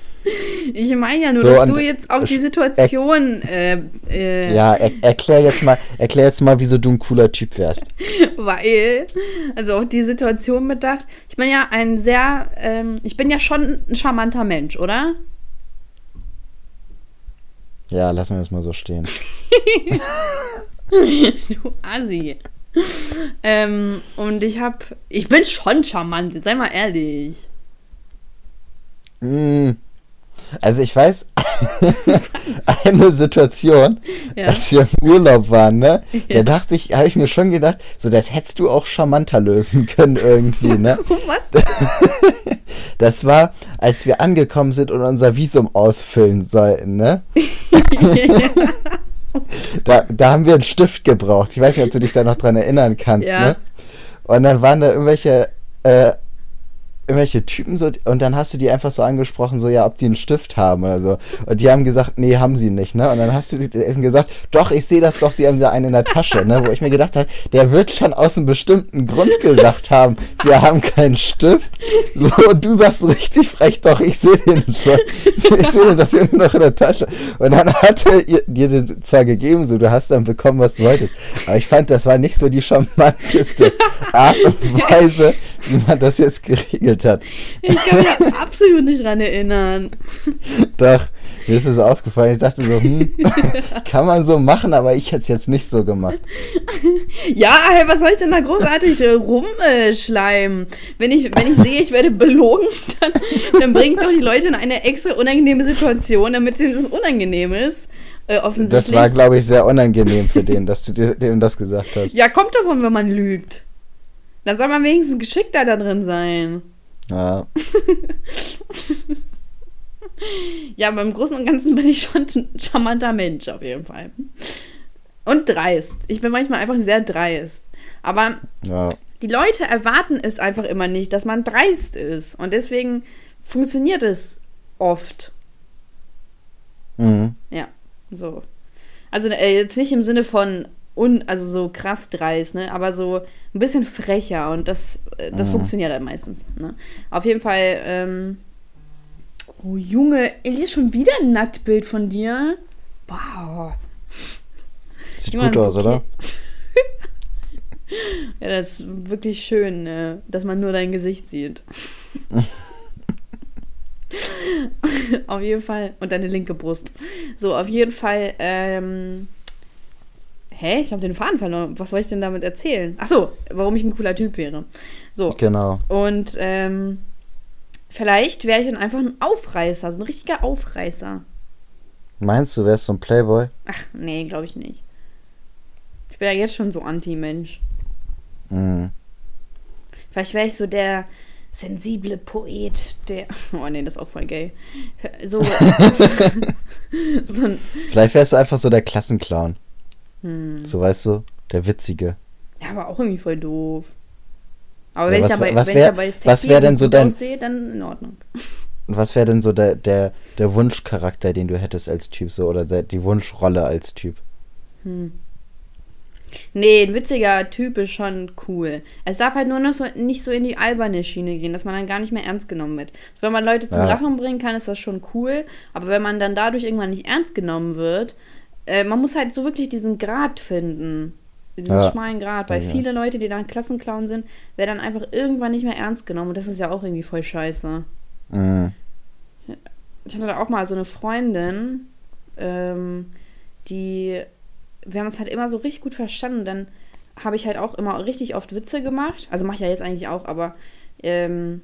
Ich meine ja nur, So, dass du jetzt auf die Situation, äh, äh, Ja, er, erklär jetzt mal, erklär jetzt mal, wieso du ein cooler Typ wärst. weil, also auf die Situation bedacht. Ich bin ja ein sehr, ähm, ich bin ja schon ein charmanter Mensch, oder? Ja, lassen wir das mal so stehen. Du Assi. ähm, und ich hab, ich bin schon charmant, jetzt sei mal ehrlich. Mm. Also ich weiß, eine Situation, Ja. als wir im Urlaub waren, ne? Ja. Da dachte ich, habe ich mir schon gedacht, so das hättest du auch charmanter lösen können irgendwie, ne? Was? Das war, als wir angekommen sind und unser Visum ausfüllen sollten, ne? Da, da haben wir einen Stift gebraucht. Ich weiß nicht, ob du dich da noch dran erinnern kannst, Ja. ne? Und dann waren da irgendwelche, äh, irgendwelche Typen so, und dann hast du die einfach so angesprochen, so, ja, ob die einen Stift haben oder so. Und die haben gesagt, nee, haben sie nicht, ne? Und dann hast du eben gesagt, doch, ich sehe das doch, sie haben da einen in der Tasche, ne? Wo ich mir gedacht habe, der wird schon aus einem bestimmten Grund gesagt haben, wir haben keinen Stift. So, und du sagst richtig frech, doch, ich sehe den schon. Ich sehe das ist noch in der Tasche. Und dann hatte ihr, dir den zwar gegeben, so, du hast dann bekommen, was du wolltest. Aber ich fand, das war nicht so die charmanteste Art und Weise, wie man das jetzt geregelt hat. Ich kann mich absolut nicht dran erinnern. Doch, mir ist es aufgefallen. Ich dachte so, hm, kann man so machen, aber ich hätte es jetzt nicht so gemacht. Ja, hey, was soll ich denn da großartig rumschleimen? Wenn ich, wenn ich sehe, ich werde belogen, dann, dann bringt doch die Leute in eine extra unangenehme Situation, damit es unangenehm ist. Äh, offensichtlich. Das war, glaube ich, sehr unangenehm für den, dass du dir- dem das gesagt hast. ja, kommt davon, wenn man lügt. Dann soll man wenigstens geschickter da drin sein. Ja. Ja, aber im Großen und Ganzen bin ich schon ein charmanter Mensch, auf jeden Fall. Und dreist. Ich bin manchmal einfach sehr dreist. Aber ja. die Leute erwarten es einfach immer nicht, dass man dreist ist. Und deswegen funktioniert es oft. Mhm. Ja, so. Also äh, jetzt nicht im Sinne von un, also so krass dreist, ne? Aber so ein bisschen frecher und das, äh, das Mhm. funktioniert dann meistens. Ne? Auf jeden Fall, ähm, oh Junge, Elias, schon wieder ein Nacktbild von dir? Wow. Sieht Junge, gut aus, okay. oder? Ja, das ist wirklich schön, äh, dass man nur dein Gesicht sieht. auf jeden Fall. Und deine linke Brust. So, auf jeden Fall. Ähm, hä? Ich habe den Faden verloren. Was soll ich denn damit erzählen? Ach so, warum ich ein cooler Typ wäre. So. Genau. Und ähm, vielleicht wäre ich dann einfach ein Aufreißer. So ein richtiger Aufreißer. Meinst du, wärst so ein Playboy? Ach, nee, glaube ich nicht. Ich bin ja jetzt schon so Anti-Mensch. Mhm. Vielleicht wäre ich so der sensible Poet, der. Oh nee, das ist auch voll gay. So. so ein. Vielleicht wärst du einfach so der Klassenclown. Hm. So weißt du, der Witzige. Ja, aber auch irgendwie voll doof. Aber Ja, wenn, was ich dabei, wär- was wenn wär- ich dabei was wär denn so dein- aussehe, dann in Ordnung. Und was wäre denn so der, der, der Wunschcharakter, den du hättest als Typ, so oder der, die Wunschrolle als Typ? Hm. Nee, ein witziger Typ ist schon cool. Es darf halt nur noch so nicht so in die alberne Schiene gehen, dass man dann gar nicht mehr ernst genommen wird. Wenn man Leute zum Ja. Lachen bringen kann, ist das schon cool. Aber wenn man dann dadurch irgendwann nicht ernst genommen wird, äh, man muss halt so wirklich diesen Grad finden. Diesen Ja. schmalen Grad. Weil Ja. viele Leute, die dann Klassenclown sind, werden dann einfach irgendwann nicht mehr ernst genommen. Und das ist ja auch irgendwie voll scheiße. Mhm. Ich hatte da auch mal so eine Freundin, ähm, die, wir haben uns halt immer so richtig gut verstanden. Dann habe ich halt auch immer richtig oft Witze gemacht. Also mache ich ja jetzt eigentlich auch, aber ähm,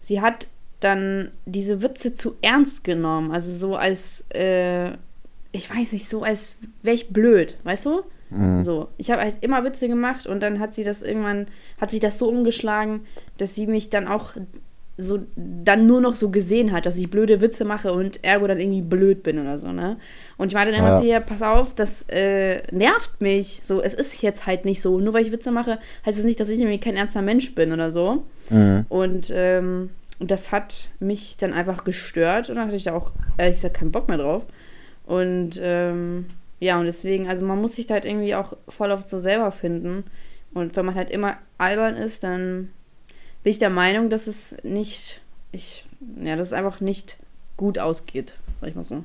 sie hat dann diese Witze zu ernst genommen. Also so als, äh, ich weiß nicht, so als wäre ich blöd, weißt du? Mhm. So, ich habe halt immer Witze gemacht und dann hat sie das irgendwann, hat sich das so umgeschlagen, dass sie mich dann auch so dann nur noch so gesehen hat, dass ich blöde Witze mache und ergo dann irgendwie blöd bin oder so, ne? Und ich meinte dann immer Ja. zu ihr, pass auf, das äh, nervt mich. So, es ist jetzt halt nicht so. Nur weil ich Witze mache, heißt es nicht, dass ich nämlich kein ernster Mensch bin oder so. Mhm. Und ähm, das hat mich dann einfach gestört und dann hatte ich da auch ehrlich gesagt keinen Bock mehr drauf. Und ähm, ja, und deswegen, also man muss sich da halt irgendwie auch voll oft so selber finden. Und wenn man halt immer albern ist, dann bin ich der Meinung, dass es nicht, ich, ja, dass es einfach nicht gut ausgeht, sag ich mal so.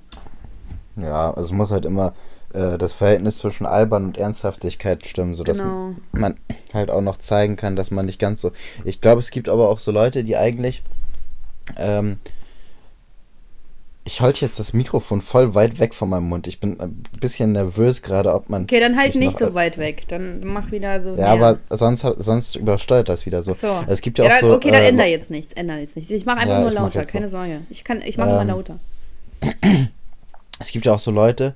Ja, also es muss halt immer äh, das Verhältnis zwischen Albern und Ernsthaftigkeit stimmen, sodass Genau. man halt auch noch zeigen kann, dass man nicht ganz so. Ich glaube, es gibt aber auch so Leute, die eigentlich. Ähm, ich halte jetzt das Mikrofon voll weit weg von meinem Mund. Ich bin ein bisschen nervös gerade, ob man. Okay, dann halt nicht so weit weg. Dann mach wieder so. Ja, näher. aber sonst, sonst übersteuert das wieder so. Ach so. Es gibt ja, Ja, auch dann, so. okay, dann äh, ändere jetzt nichts. Ändere jetzt nichts. Ich mache einfach Ja, nur lauter, jetzt so. keine Sorge. Ich kann, ich mache immer Ähm, lauter. es gibt ja auch so Leute,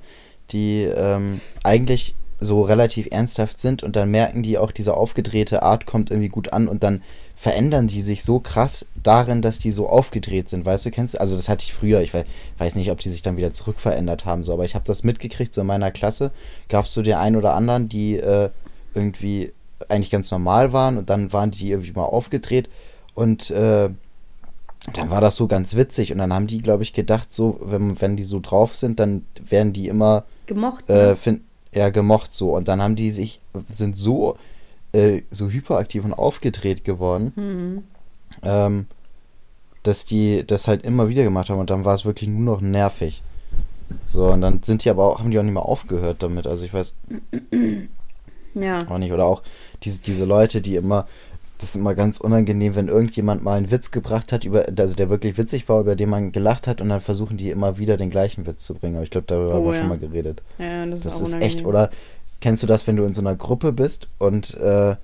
die ähm, eigentlich so relativ ernsthaft sind und dann merken die auch, diese aufgedrehte Art kommt irgendwie gut an und dann verändern die sich so krass darin, dass die so aufgedreht sind. Weißt du, kennst du? Also das hatte ich früher. Ich weiß, nicht, ob die sich dann wieder zurückverändert haben, so, aber ich habe das mitgekriegt, so in meiner Klasse gab es so den einen oder anderen, die äh, irgendwie eigentlich ganz normal waren und dann waren die irgendwie mal aufgedreht und äh, dann war das so ganz witzig und dann haben die, glaube ich, gedacht, so, wenn, wenn die so drauf sind, dann werden die immer Gemocht. äh, ne? find, ja, gemocht so. Und dann haben die sich, sind so, äh, so hyperaktiv und aufgedreht geworden, Mhm. ähm, dass die das halt immer wieder gemacht haben und dann war es wirklich nur noch nervig. So, und dann sind die aber auch, haben die auch nicht mehr aufgehört damit. Also ich weiß Ja. auch nicht. Oder auch diese, diese Leute, die immer, das ist immer ganz unangenehm, wenn irgendjemand mal einen Witz gebracht hat, über, also der wirklich witzig war, über den man gelacht hat, und dann versuchen die immer wieder den gleichen Witz zu bringen. Aber ich glaube, darüber Oh, haben wir ja. schon mal geredet. Ja, das, Das ist, auch ist echt, oder kennst du das, wenn du in so einer Gruppe bist und äh,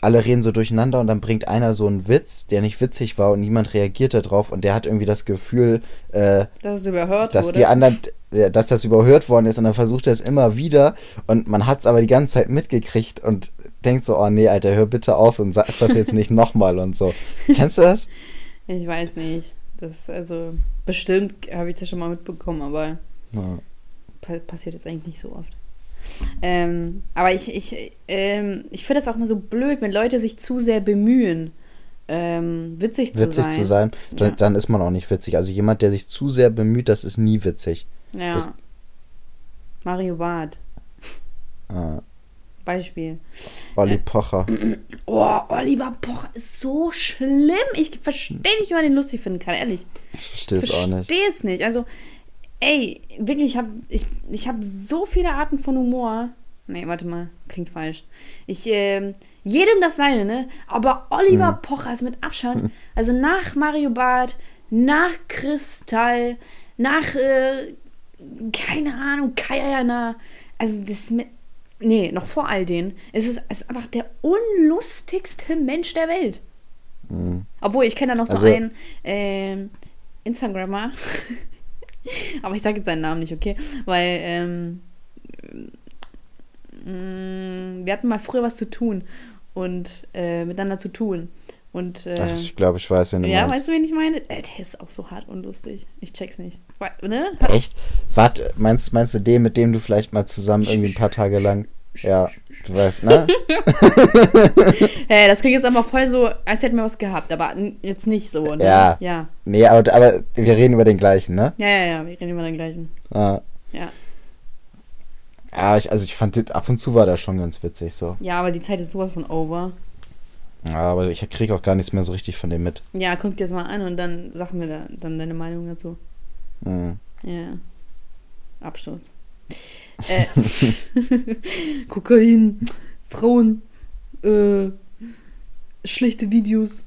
alle reden so durcheinander und dann bringt einer so einen Witz, der nicht witzig war und niemand reagiert darauf und der hat irgendwie das Gefühl, äh, Dass es überhört dass wurde. die anderen, dass das überhört worden ist und dann versucht er es immer wieder und man hat es aber die ganze Zeit mitgekriegt und denkt so, oh nee, Alter, hör bitte auf und sag das jetzt nicht nochmal und so. Kennst du das? Ich weiß nicht. Das also bestimmt habe ich das schon mal mitbekommen, aber Ja. pa passiert jetzt eigentlich nicht so oft. Ähm, aber ich, ich, ähm, ich finde das auch immer so blöd, wenn Leute sich zu sehr bemühen, ähm, witzig, witzig zu sein. zu sein, dann, Ja. dann ist man auch nicht witzig. Also jemand, der sich zu sehr bemüht, das ist nie witzig. Ja. Das- Mario Barth, Äh, Beispiel. Olli Pocher. Oh, Oliver Pocher ist so schlimm. Ich verstehe nicht, wie man den lustig finden kann, ehrlich. Ich verstehe es auch nicht. verstehe es nicht. Also, ey, wirklich, ich habe ich, ich hab so viele Arten von Humor. Nee, warte mal, klingt falsch. Ich, ähm, jedem das seine, ne? Aber Oliver Pocher ist mit Abstand, also nach Mario Barth, nach Kristall, nach, äh, keine Ahnung, Kayana, also das mit, nee, noch vor all denen, es ist, es ist einfach der unlustigste Mensch der Welt. Obwohl, ich kenne da noch so Also- einen ähm, Instagrammer. Aber ich sage jetzt seinen Namen nicht, okay? Weil ähm, mm, wir hatten mal früher was zu tun und äh, miteinander zu tun. Und äh, Ach, ich glaube, ich weiß, wen du ja, meinst. weißt du, wen ich meine? Äh, der ist auch so hart und lustig. Ich check's nicht. Ne? Echt? Warte, meinst, meinst du den, mit dem du vielleicht mal zusammen irgendwie ein paar Tage lang. Ja, du weißt, ne? Hey, das klingt jetzt einfach voll so, als hätten wir was gehabt, aber jetzt nicht so, ne? Ja. Ja, nee, aber, aber wir reden über den gleichen, ne? ja, ja, ja wir reden über den gleichen. Ja. Ja. Ja, ich, also ich fand, ab und zu war der schon ganz witzig so. Ja, aber die Zeit ist sowas von over. Ja, aber ich kriege auch gar nichts mehr so richtig von dem mit. Ja, guck dir das mal an und dann sag mir da, dann deine Meinung dazu. Mhm. Ja. Absturz. Äh, Kokain, Frauen, äh, schlechte Videos.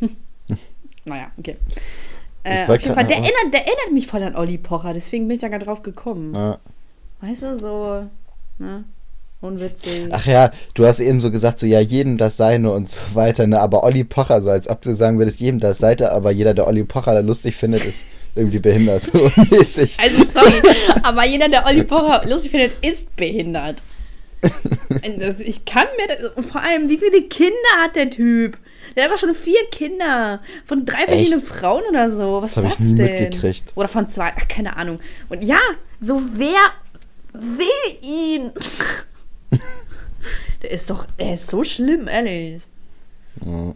naja, okay. Äh, auf jeden Fall, der erinnert, der erinnert mich voll an Olli Pocher, deswegen bin ich da gerade drauf gekommen. Ja. Weißt du, so, ne? Unwitzig. Ach ja, du hast eben so gesagt, so ja, jedem das Seine und so weiter, ne? Aber Olli Pocher, so als ob du sagen würdest, jedem das Seite, aber jeder, der Olli Pocher lustig findet, ist irgendwie behindert, so mäßig. Also sorry, aber jeder, der Olli Pocher lustig findet, ist behindert. Das- Ich kann mir das, und vor allem, wie viele Kinder hat der Typ? Der hat aber schon vier Kinder. Von drei verschiedenen Frauen oder so. Was Das hab ist ich nie denn? mitgekriegt. Oder von zwei, ach, keine Ahnung. Und ja, so wer will ihn? der ist doch, er ist so schlimm, ehrlich. Ja.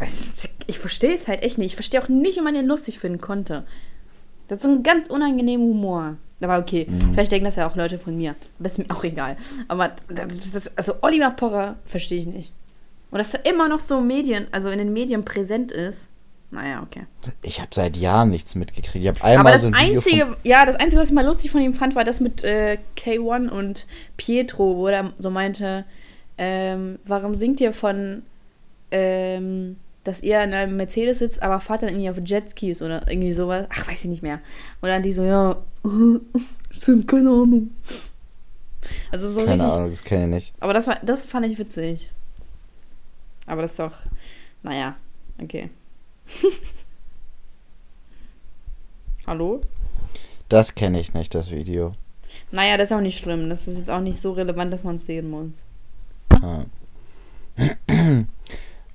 Also, Ich verstehe es halt echt nicht. Ich verstehe auch nicht, wie man den lustig finden konnte. Das ist so ein ganz unangenehmer Humor. Aber okay, vielleicht denken das ja auch Leute von mir. Das ist mir auch egal. Aber das, also Oliver Pocher verstehe ich nicht. Und dass er immer noch so Medien, also in den Medien präsent ist. Naja, okay. Ich habe seit Jahren nichts mitgekriegt. Ich habe einmal Aber das so ein Video einzige, von, ja, das einzige, was ich mal lustig von ihm fand, war das mit äh, K1 und Pietro, wo er so meinte, ähm, warum singt ihr von, ähm, dass ihr in einem Mercedes sitzt, aber fahrt dann irgendwie auf Jetskis oder irgendwie sowas. Ach, weiß ich nicht mehr. Und dann die so, ja, sind keine Ahnung. Also so keine richtig. Ahnung, das kenne ich nicht. Aber das war, das fand ich witzig. Aber das ist doch, naja, okay. Hallo? Das kenne ich nicht, das Video. Naja, das ist auch nicht schlimm. Das ist jetzt auch nicht so relevant, dass man es sehen muss. Ah.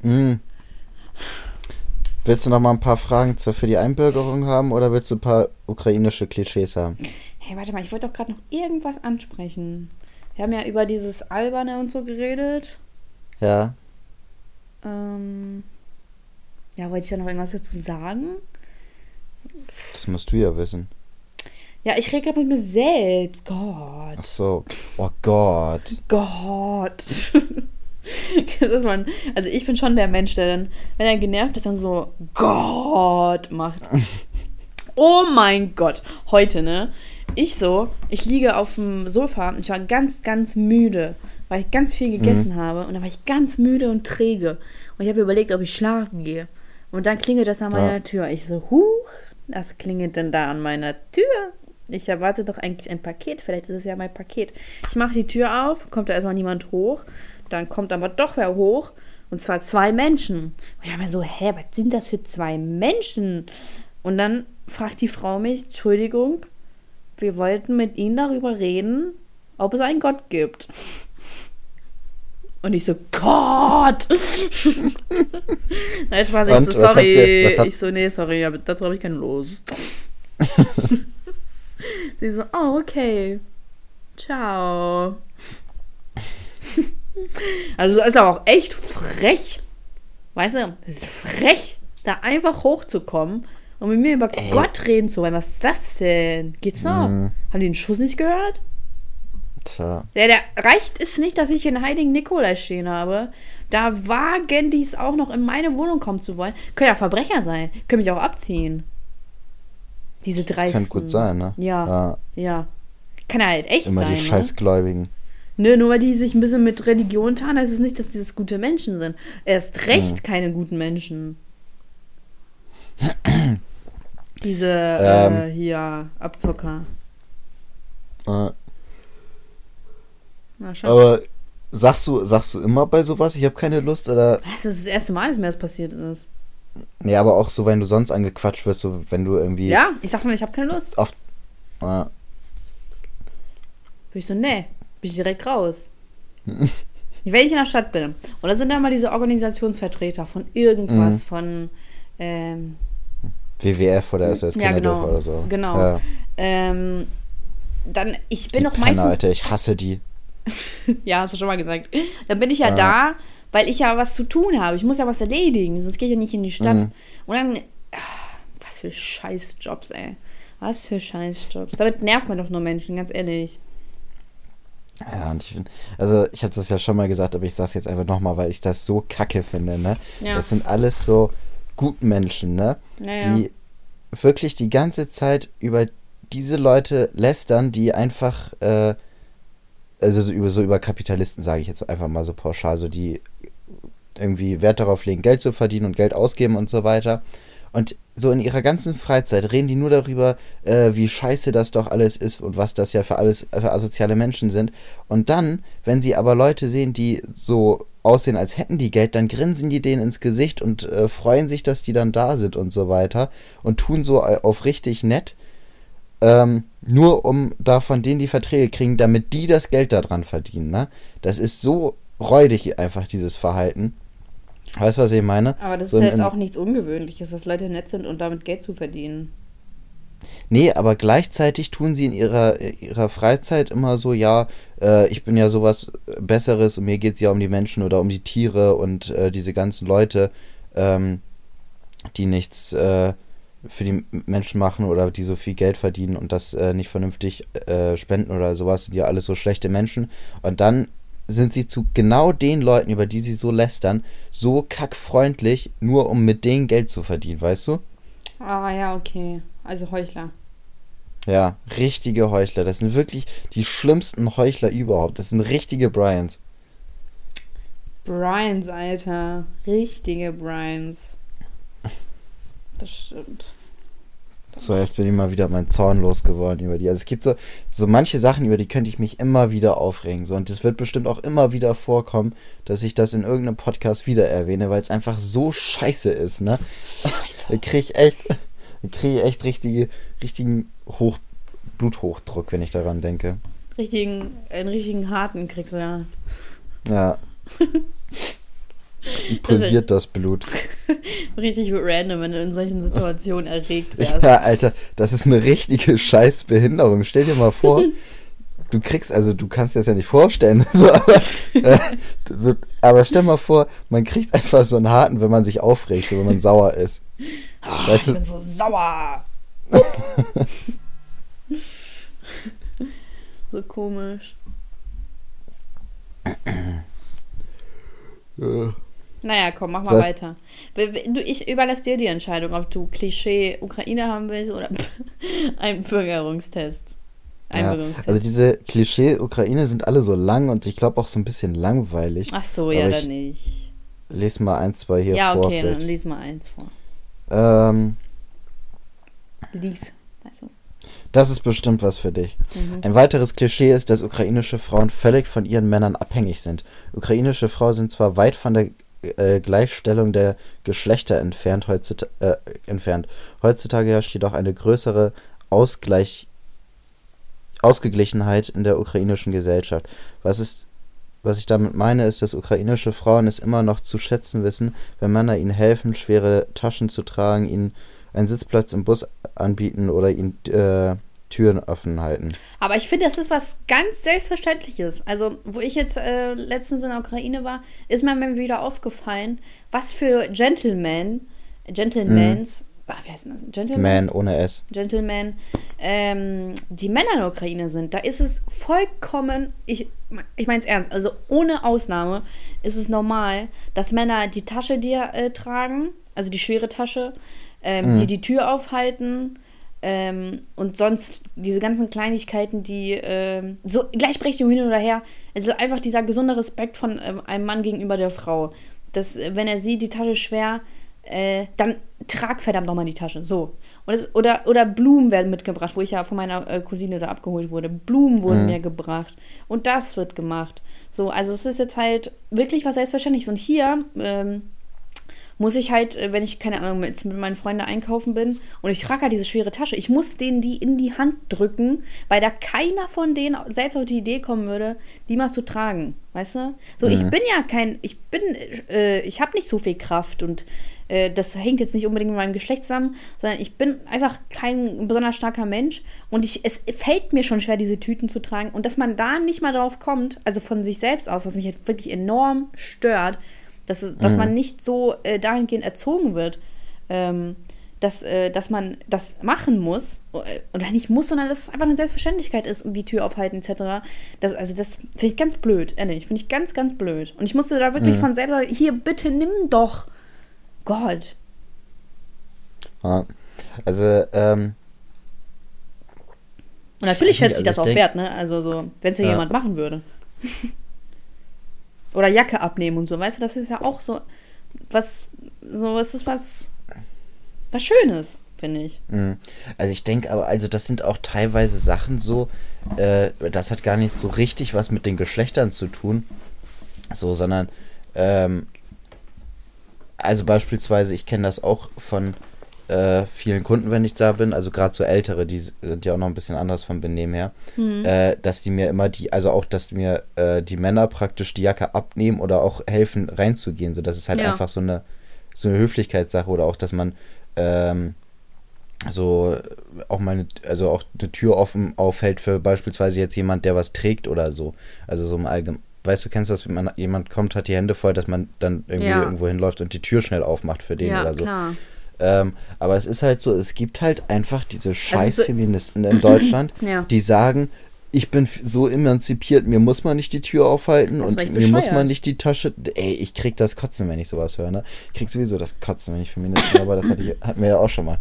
mm. Willst du noch mal ein paar Fragen zur, für die Einbürgerung haben oder willst du ein paar ukrainische Klischees haben? Hey, warte mal, ich wollte doch gerade noch irgendwas ansprechen. Wir haben ja über dieses Alberne und so geredet. Ja. Ähm, ja, wollte ich da noch irgendwas dazu sagen? Das musst du ja wissen. Ja, ich rede gerade mit mir selbst. Gott. Ach so. Oh Gott. Gott. Man, also ich bin schon der Mensch, der dann, wenn er genervt ist, dann so Gott macht. Oh mein Gott. Heute, ne? Ich so, ich liege auf dem Sofa und ich war ganz, ganz müde, weil ich ganz viel gegessen habe. Und dann war ich ganz müde und träge. Und ich habe überlegt, ob ich schlafen gehe. Und dann klingelt das an meiner Ja. Tür. Ich so, huch, was klingelt denn da an meiner Tür? Ich erwarte doch eigentlich ein Paket. Vielleicht ist es ja mein Paket. Ich mache die Tür auf, kommt da erstmal niemand hoch. Dann kommt aber doch wer hoch. Und zwar zwei Menschen. Und ich habe mir so, hä, was sind das für zwei Menschen? Und dann fragt die Frau mich, Entschuldigung, wir wollten mit Ihnen darüber reden, ob es einen Gott gibt. Und ich so, Gott! Nein, Spaß, ich Und so, sorry. ihr- ich so, nee, sorry, aber dazu habe ich keine Lust. Sie so, oh, okay. Ciao. Also das ist aber auch echt frech. Weißt du, es ist frech, da einfach hochzukommen und mit mir über Ey. Gott reden zu wollen. Was ist das denn? Geht's noch? Mhm. Haben die den Schuss nicht gehört? Tja. Der, der reicht es nicht, dass ich den heiligen Nikolai stehen habe. Da wagen die es auch noch in meine Wohnung kommen zu wollen. Können ja Verbrecher sein. Können mich auch abziehen. Diese dreisten. Könnte gut sein, ne? Ja. ja Ja. Kann halt echt immer sein. die ne? Scheißgläubigen. Nö, nur weil die sich ein bisschen mit Religion tarnen, heißt es nicht, dass dieses gute Menschen sind. Erst recht Hm. keine guten Menschen. Diese Ähm. äh, hier Abzocker. Äh, Na, aber sagst du, sagst du immer bei sowas, ich habe keine Lust oder. Das ist das erste Mal, dass mir das passiert ist. Nee, aber auch so, wenn du sonst angequatscht wirst, so wenn du irgendwie. Ja, ich sag nur, ich habe keine Lust. Äh, Bin ich so, nee, bin ich direkt raus. Wenn ich in der Stadt bin. Und da sind da mal diese Organisationsvertreter von irgendwas, Mhm. von ähm, WWF oder SOS Ja, genau. oder so. Genau. Ja. ähm, dann, ich bin Die doch Penner, meistens. Alter, ich hasse die. Ja, hast du schon mal gesagt. Dann bin ich ja Ja. da, weil ich ja was zu tun habe. Ich muss ja was erledigen, sonst gehe ich ja nicht in die Stadt. Mhm. Und dann, ah, was für Scheißjobs, ey. Was für Scheißjobs. Damit nervt man doch nur Menschen, ganz ehrlich. Ja, und ich finde, also ich habe das ja schon mal gesagt, aber ich sage es jetzt einfach nochmal, weil ich das so kacke finde, ne? Ja. Das sind alles so Gutmenschen, ne? Naja. Die wirklich die ganze Zeit über diese Leute lästern, die einfach, äh, also so über, so über Kapitalisten sage ich jetzt einfach mal so pauschal, so die irgendwie Wert darauf legen, Geld zu verdienen und Geld ausgeben und so weiter. Und so in ihrer ganzen Freizeit reden die nur darüber, äh, wie scheiße das doch alles ist und was das ja für alles für asoziale Menschen sind. Und dann, wenn sie aber Leute sehen, die so aussehen, als hätten die Geld, dann grinsen die denen ins Gesicht und äh, freuen sich, dass die dann da sind und so weiter und tun so äh, auf richtig nett, ähm, nur um da von denen die Verträge kriegen, damit die das Geld daran verdienen. Ne? Das ist so räudig einfach, dieses Verhalten. Weißt du, was ich meine? Aber das So ist im- jetzt auch nichts Ungewöhnliches, dass Leute nett sind und damit Geld zu verdienen. Nee, aber gleichzeitig tun sie in ihrer, ihrer Freizeit immer so, ja, äh, ich bin ja sowas Besseres und mir geht es ja um die Menschen oder um die Tiere und äh, diese ganzen Leute, ähm, die nichts äh, für die Menschen machen oder die so viel Geld verdienen und das äh, nicht vernünftig äh, spenden oder sowas, sind ja alles so schlechte Menschen. Und dann sind sie zu genau den Leuten, über die sie so lästern, so kackfreundlich, nur um mit denen Geld zu verdienen, weißt du? Ah ja, okay. Also Heuchler. Ja, richtige Heuchler. Das sind wirklich die schlimmsten Heuchler überhaupt. Das sind richtige Bryans. Bryans, Alter. Richtige Bryans. Das stimmt. So, jetzt bin ich mal wieder mein Zorn losgeworden über die. Also es gibt so, so manche Sachen, über die könnte ich mich immer wieder aufregen. So, und es wird bestimmt auch immer wieder vorkommen, dass ich das in irgendeinem Podcast wieder erwähne, weil es einfach so scheiße ist, ne? Da kriege ich echt, kriege ich echt richtige, richtigen Hoch, Bluthochdruck, wenn ich daran denke. Richtigen, einen richtigen harten kriegst du ja. Ja. Pulsiert das Blut. Richtig random, wenn du in solchen Situationen erregt wärst. Ja, Alter, das ist eine richtige Scheißbehinderung. Stell dir mal vor, du kriegst, also du kannst dir das ja nicht vorstellen, so, aber, äh, so, aber stell mal vor, man kriegt einfach so einen harten, wenn man sich aufregt, so wenn man sauer ist. Ah, Weißt ich du- bin so sauer. so komisch. Äh, Naja, komm, mach mal Das heißt- weiter. Du, ich überlasse dir die Entscheidung, ob du Klischee Ukraine haben willst oder Einbürgerungstest. Ja, also diese Klischee-Ukraine sind alle so lang und ich glaube auch so ein bisschen langweilig. Ach so, ja, dann ich nicht. Lese mal ein, zwei hier Ja, vor. okay, dann vielleicht. lies mal eins vor. Ähm, Lies. Das ist bestimmt was für dich. Mhm. Ein weiteres Klischee ist, dass ukrainische Frauen völlig von ihren Männern abhängig sind. Ukrainische Frauen sind zwar weit von der äh, Gleichstellung der Geschlechter entfernt, heutzutage, äh, entfernt. Heutzutage herrscht jedoch eine größere Ausgleich, Ausgeglichenheit in der ukrainischen Gesellschaft. Was ist was ich damit meine, ist, dass ukrainische Frauen es immer noch zu schätzen wissen, wenn Männer ihnen helfen, schwere Taschen zu tragen, ihnen einen Sitzplatz im Bus anbieten oder ihnen äh, Türen offen halten. Aber ich finde, das ist was ganz Selbstverständliches. Also, wo ich jetzt äh, letztens in der Ukraine war, ist mir wieder aufgefallen, was für Gentlemen, Gentlemans, ach, wie heißt das? Gentlemen? Man ohne S. Gentlemen, ähm, die Männer in der Ukraine sind, da ist es vollkommen, ich, ich meine es ernst, also ohne Ausnahme ist es normal, dass Männer die Tasche dir äh, tragen, also die schwere Tasche, ähm, die die Tür aufhalten ähm, und sonst diese ganzen Kleinigkeiten, die ähm, so Gleichberechtigung hin oder her, es ist einfach dieser gesunde Respekt von ähm, einem Mann gegenüber der Frau. Dass, äh, wenn er sieht, die Tasche schwer, äh, dann trag verdammt nochmal die Tasche. So. Und es, oder, oder Blumen werden mitgebracht, wo ich ja von meiner äh, Cousine da abgeholt wurde. Blumen wurden mir gebracht. Und das wird gemacht. So, also es ist jetzt halt wirklich was Selbstverständliches. Und hier ähm, muss ich halt, äh, wenn ich, keine Ahnung, mit, mit meinen Freunden einkaufen bin und ich trage halt diese schwere Tasche, ich muss denen die in die Hand drücken, weil da keiner von denen selbst auf die Idee kommen würde, die mal zu tragen. Weißt du? So, ich bin ja kein, ich bin, äh, ich habe nicht so viel Kraft und äh, das hängt jetzt nicht unbedingt mit meinem Geschlecht zusammen, sondern ich bin einfach kein besonders starker Mensch und ich, es fällt mir schon schwer, diese Tüten zu tragen. Und dass man da nicht mal drauf kommt, also von sich selbst aus, was mich jetzt wirklich enorm stört, dass, es, dass man nicht so äh, dahingehend erzogen wird, ähm, dass, äh, dass man das machen muss, äh, oder nicht muss, sondern dass es einfach eine Selbstverständlichkeit ist, um die Tür aufhalten etc. Das, also das finde ich ganz blöd, ehrlich, finde ich ganz, ganz blöd. Und ich musste da wirklich von selber sagen, hier, bitte nimm doch. Gott. Ja. Also, ähm, Und natürlich schätzt Also sich das ich auch denk- wert, ne? Also so, wenn es ja, Ja. jemand machen würde. Oder Jacke abnehmen und so, weißt du, das ist ja auch so was, so es ist was, was Schönes, finde ich. mh. also ich denke aber, also das sind auch teilweise Sachen so, äh, das hat gar nicht so richtig was mit den Geschlechtern zu tun, so, sondern, ähm, also beispielsweise, ich kenne das auch von äh, vielen Kunden, wenn ich da bin, also gerade so ältere, die sind ja auch noch ein bisschen anders vom Benehmen her, äh, dass die mir immer die, also auch, dass mir äh, die Männer praktisch die Jacke abnehmen oder auch helfen reinzugehen, so das ist halt Ja. einfach so eine so eine Höflichkeitssache oder auch, dass man ähm, so auch mal eine, also auch eine Tür offen aufhält für beispielsweise jetzt jemand, der was trägt oder so. Also so im Allgemeinen. Weißt du, kennst du das, wenn man jemand kommt, hat die Hände voll, dass man dann irgendwie Ja. irgendwo hinläuft und die Tür schnell aufmacht für den ja, oder so. klar. Ähm, aber es ist halt so, es gibt halt einfach diese scheiß so- Feministen in Deutschland, Ja. die sagen, ich bin so emanzipiert, mir muss man nicht die Tür aufhalten und mir muss bescheuert. man nicht die Tasche. Ey, ich krieg das Kotzen, wenn ich sowas höre, ne? Ich krieg sowieso das Kotzen, wenn ich Feministen höre, aber das hatte ich, hatten wir ja auch schon mal.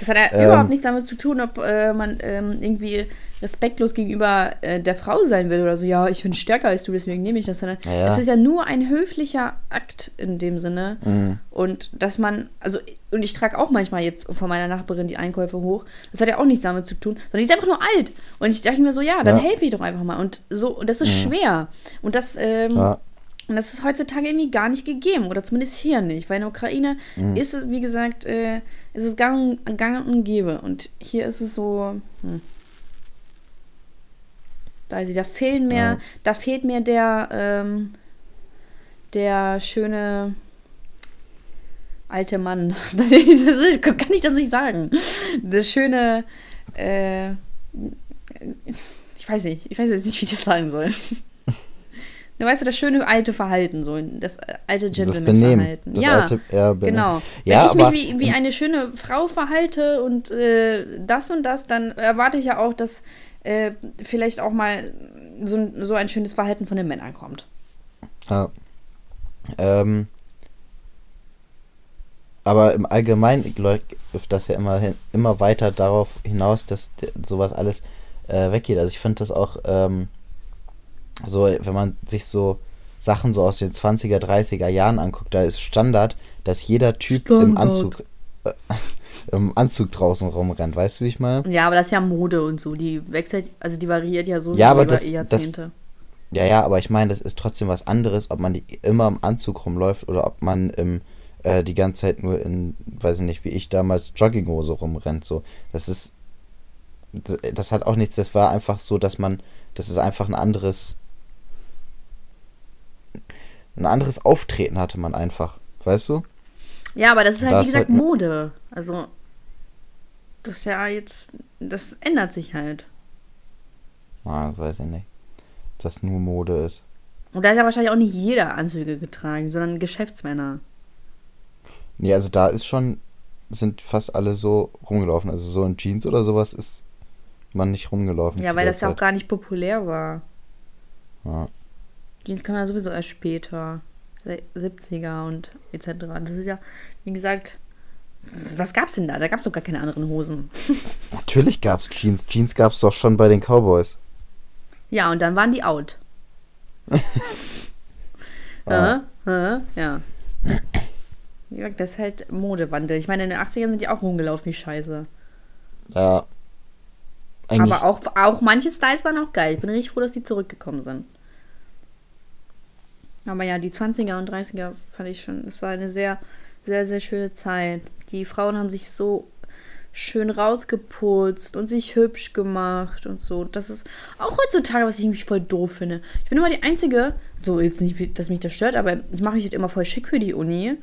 Das hat ja Ähm, überhaupt nichts damit zu tun, ob äh, man ähm, irgendwie respektlos gegenüber äh, der Frau sein will oder so. Ja, ich bin stärker als du, deswegen nehme ich das. Sondern Ja. Es ist ja nur ein höflicher Akt in dem Sinne. Mhm. Und dass man, also, und ich trage auch manchmal jetzt von meiner Nachbarin die Einkäufe hoch. Das hat ja auch nichts damit zu tun, sondern die ist einfach nur alt. Und ich dachte mir so, ja, dann Ja. helfe ich doch einfach mal. Und so, und das ist schwer. Und das, ähm, Ja. Und das ist heutzutage irgendwie gar nicht gegeben oder zumindest hier nicht, weil in der Ukraine Mhm. ist es, wie gesagt, äh, ist es gang, gang und gäbe und hier ist es so, hm. da, also, da fehlen mir, Ja. da fehlt mir der, ähm, der schöne alte Mann. Das ist, kann ich das nicht sagen. Das schöne, äh, ich weiß nicht, ich weiß jetzt nicht, wie ich das sagen soll. Du weißt du, das schöne alte Verhalten, so das alte Das Gentleman-Verhalten. Ja, alte, ja, genau. Ja, Wenn ich mich wie, wie eine schöne Frau verhalte und äh, das und das, dann erwarte ich ja auch, dass äh, vielleicht auch mal so, ein- so ein schönes Verhalten von den Männern kommt. Ja. Ähm, aber im Allgemeinen läuft das ja immer, immer weiter darauf hinaus, dass sowas alles äh, weggeht. Also ich finde das auch ähm, so, wenn man sich so Sachen so aus den 20er, 30er Jahren anguckt, da ist Standard, dass jeder Typ im Standard. Anzug äh, im Anzug draußen rumrennt. Weißt du, wie ich meine? Ja, aber das ist ja Mode und so. Die wechselt, also die variiert ja so Ja, aber über das- das- Jahrzehnte. Ja, ja, aber ich meine, das ist trotzdem was anderes, ob man die immer im Anzug rumläuft oder ob man im, äh, die ganze Zeit nur in, weiß ich nicht, wie ich damals, Jogginghose rumrennt. So, das ist, das, das hat auch nichts, das war einfach so, dass man, das ist einfach ein anderes, ein anderes Auftreten hatte man einfach, weißt du? ja, aber das ist halt, da wie gesagt, halt- Mode. Also, Das ist ja jetzt, das ändert sich halt. Ah, das weiß ich nicht. Dass nur Mode ist. Und da hat ja wahrscheinlich auch nicht jeder Anzüge getragen, sondern Geschäftsmänner. Nee, also da ist schon, sind fast alle so rumgelaufen. Also so in Jeans oder sowas ist man nicht rumgelaufen. Ja, weil das ja auch gar nicht populär war. Ja. Jeans kam ja sowieso erst später. Se- 70er und etc. Das ist ja, wie gesagt, was gab's denn da? Da gab's doch gar keine anderen Hosen. Natürlich gab's Jeans. Jeans gab's doch schon bei den Cowboys. Ja, und dann waren die out. Ah. Äh, äh, ja. Wie gesagt, das ist halt Modewandel. Ich meine, in den 80ern sind die auch rumgelaufen wie Scheiße. Ja. Eigentlich, Aber auch, auch manche Styles waren auch geil. Ich bin richtig froh, dass die zurückgekommen sind. Aber ja, die 20er und 30er fand ich schon, es war eine sehr, sehr, sehr schöne Zeit. Die Frauen haben sich so schön rausgeputzt und sich hübsch gemacht und so. Das ist auch heutzutage, was ich irgendwie voll doof finde. Ich bin immer die Einzige, so jetzt nicht, dass mich das stört, aber ich mache mich halt immer voll schick für die Uni.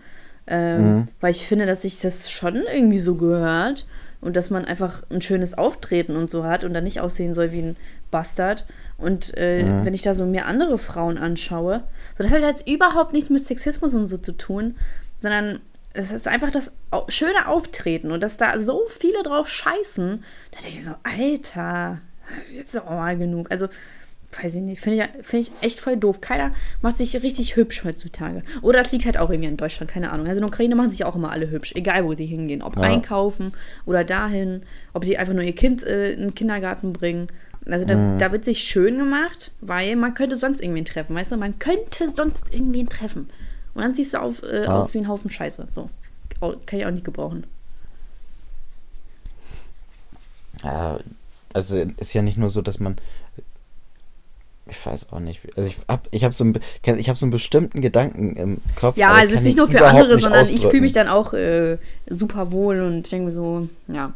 Ähm, Weil ich finde, dass sich das schon irgendwie so gehört und dass man einfach ein schönes Auftreten und so hat und dann nicht aussehen soll wie ein Bastard. Und äh, wenn ich da so mir andere Frauen anschaue, so das hat jetzt überhaupt nichts mit Sexismus und so zu tun, sondern es ist einfach das schöne Auftreten und dass da so viele drauf scheißen, da denke ich so, Alter, jetzt ist auch mal genug. Also, weiß ich nicht, finde ich, find ich echt voll doof. Keiner macht sich richtig hübsch heutzutage. Oder das liegt halt auch irgendwie in Deutschland, keine Ahnung. Also in der Ukraine machen sich auch immer alle hübsch, egal wo sie hingehen. Ob Ja. einkaufen oder dahin, ob sie einfach nur ihr Kind äh, in den Kindergarten bringen. Also da, da wird sich schön gemacht, weil man könnte sonst irgendwen treffen, weißt du? Man könnte sonst irgendwen treffen. Und dann siehst du auf, äh, Ja. aus wie ein Haufen Scheiße. So. Kann ich auch nicht gebrauchen. ja, also ist ja nicht nur so, dass man. Ich weiß auch nicht. Also ich hab, ich hab so, einen, ich hab so einen bestimmten Gedanken im Kopf. Ja, also es ist nicht nur für andere, sondern ich ausdrücken. fühle mich dann auch äh, super wohl und ich denke mir so, ja.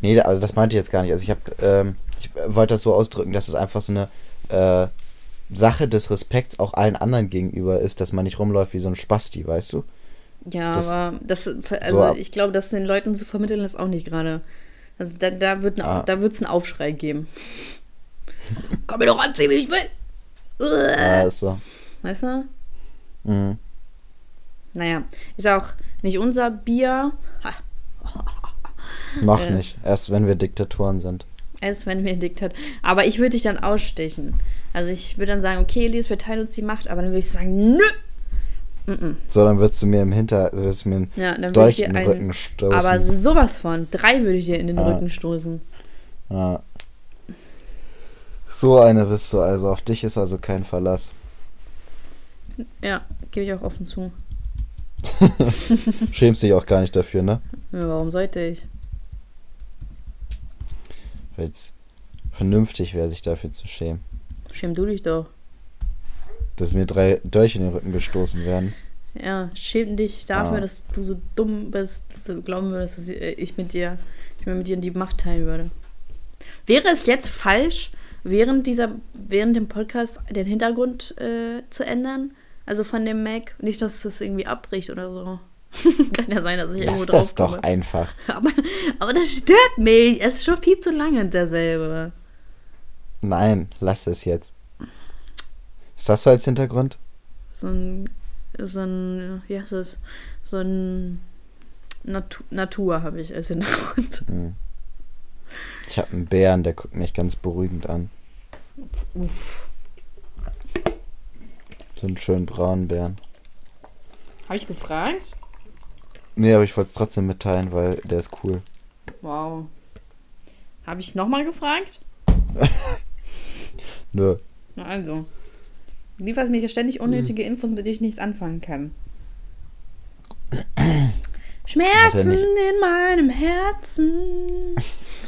Nee, also das meinte ich jetzt gar nicht. Also ich habe, ähm, ich wollte das so ausdrücken, dass es einfach so eine äh, Sache des Respekts auch allen anderen gegenüber ist, dass man nicht rumläuft wie so ein Spasti, weißt du? Ja, Das- aber das, also ab- ich glaube, das den Leuten zu vermitteln ist auch nicht gerade. Also da, da wird Ah. da wird's einen Aufschrei geben. Komm mir doch anziehen, wie ich will. Ja, ist so. Weißt du? Mhm. Naja, ist auch nicht unser Bier. Ha, Noch Äh. nicht. Erst wenn wir Diktatoren sind. als wenn mir Diktat. Aber ich würde dich dann ausstechen. Also ich würde dann sagen, okay, Elias, wir teilen uns die Macht, aber dann würde ich sagen, nö. Mm-mm. So, dann würdest du mir im Hinter, würdest du mir Ja, dann würde Dolch ich dir in den einen, Rücken stoßen. Aber sowas von. Drei würde ich dir in den Ah. Rücken stoßen. ja. So eine bist du also. Auf dich ist also kein Verlass. Ja, gebe ich auch offen zu. Schämst dich auch gar nicht dafür, ne? Ja, warum sollte ich? Weil es vernünftig wäre, sich dafür zu schämen. Schäm du dich doch. Dass mir drei Dolche in den Rücken gestoßen werden. Ja, schäm dich dafür, Ah. dass du so dumm bist, dass du glauben würdest, dass ich- ich mit dir, ich mir mit dir die Macht teilen würde. Wäre es jetzt falsch, während dieser, während dem Podcast den Hintergrund äh, zu ändern? Also von dem Mac, nicht, dass das irgendwie abbricht oder so. Kann ja sein, dass ich irgendwo Lass drauf das doch komme. einfach. Aber, aber das stört mich. Es ist schon viel zu lange derselbe. Nein, lass es jetzt. Was hast du als Hintergrund? So ein, so ein, wie heißt das? So ein Natu Natur habe ich als Hintergrund. Hm. Ich habe einen Bären, der guckt mich ganz beruhigend an. Uff. So einen schönen braunen Bären. Habe ich gefragt? Nee, aber ich wollte es trotzdem mitteilen, weil der ist cool. Wow. Habe ich nochmal gefragt? Nö. Na also. Du lieferst mir hier ständig unnötige Infos, mit denen ich nichts anfangen kann. Schmerzen nicht- in meinem Herzen.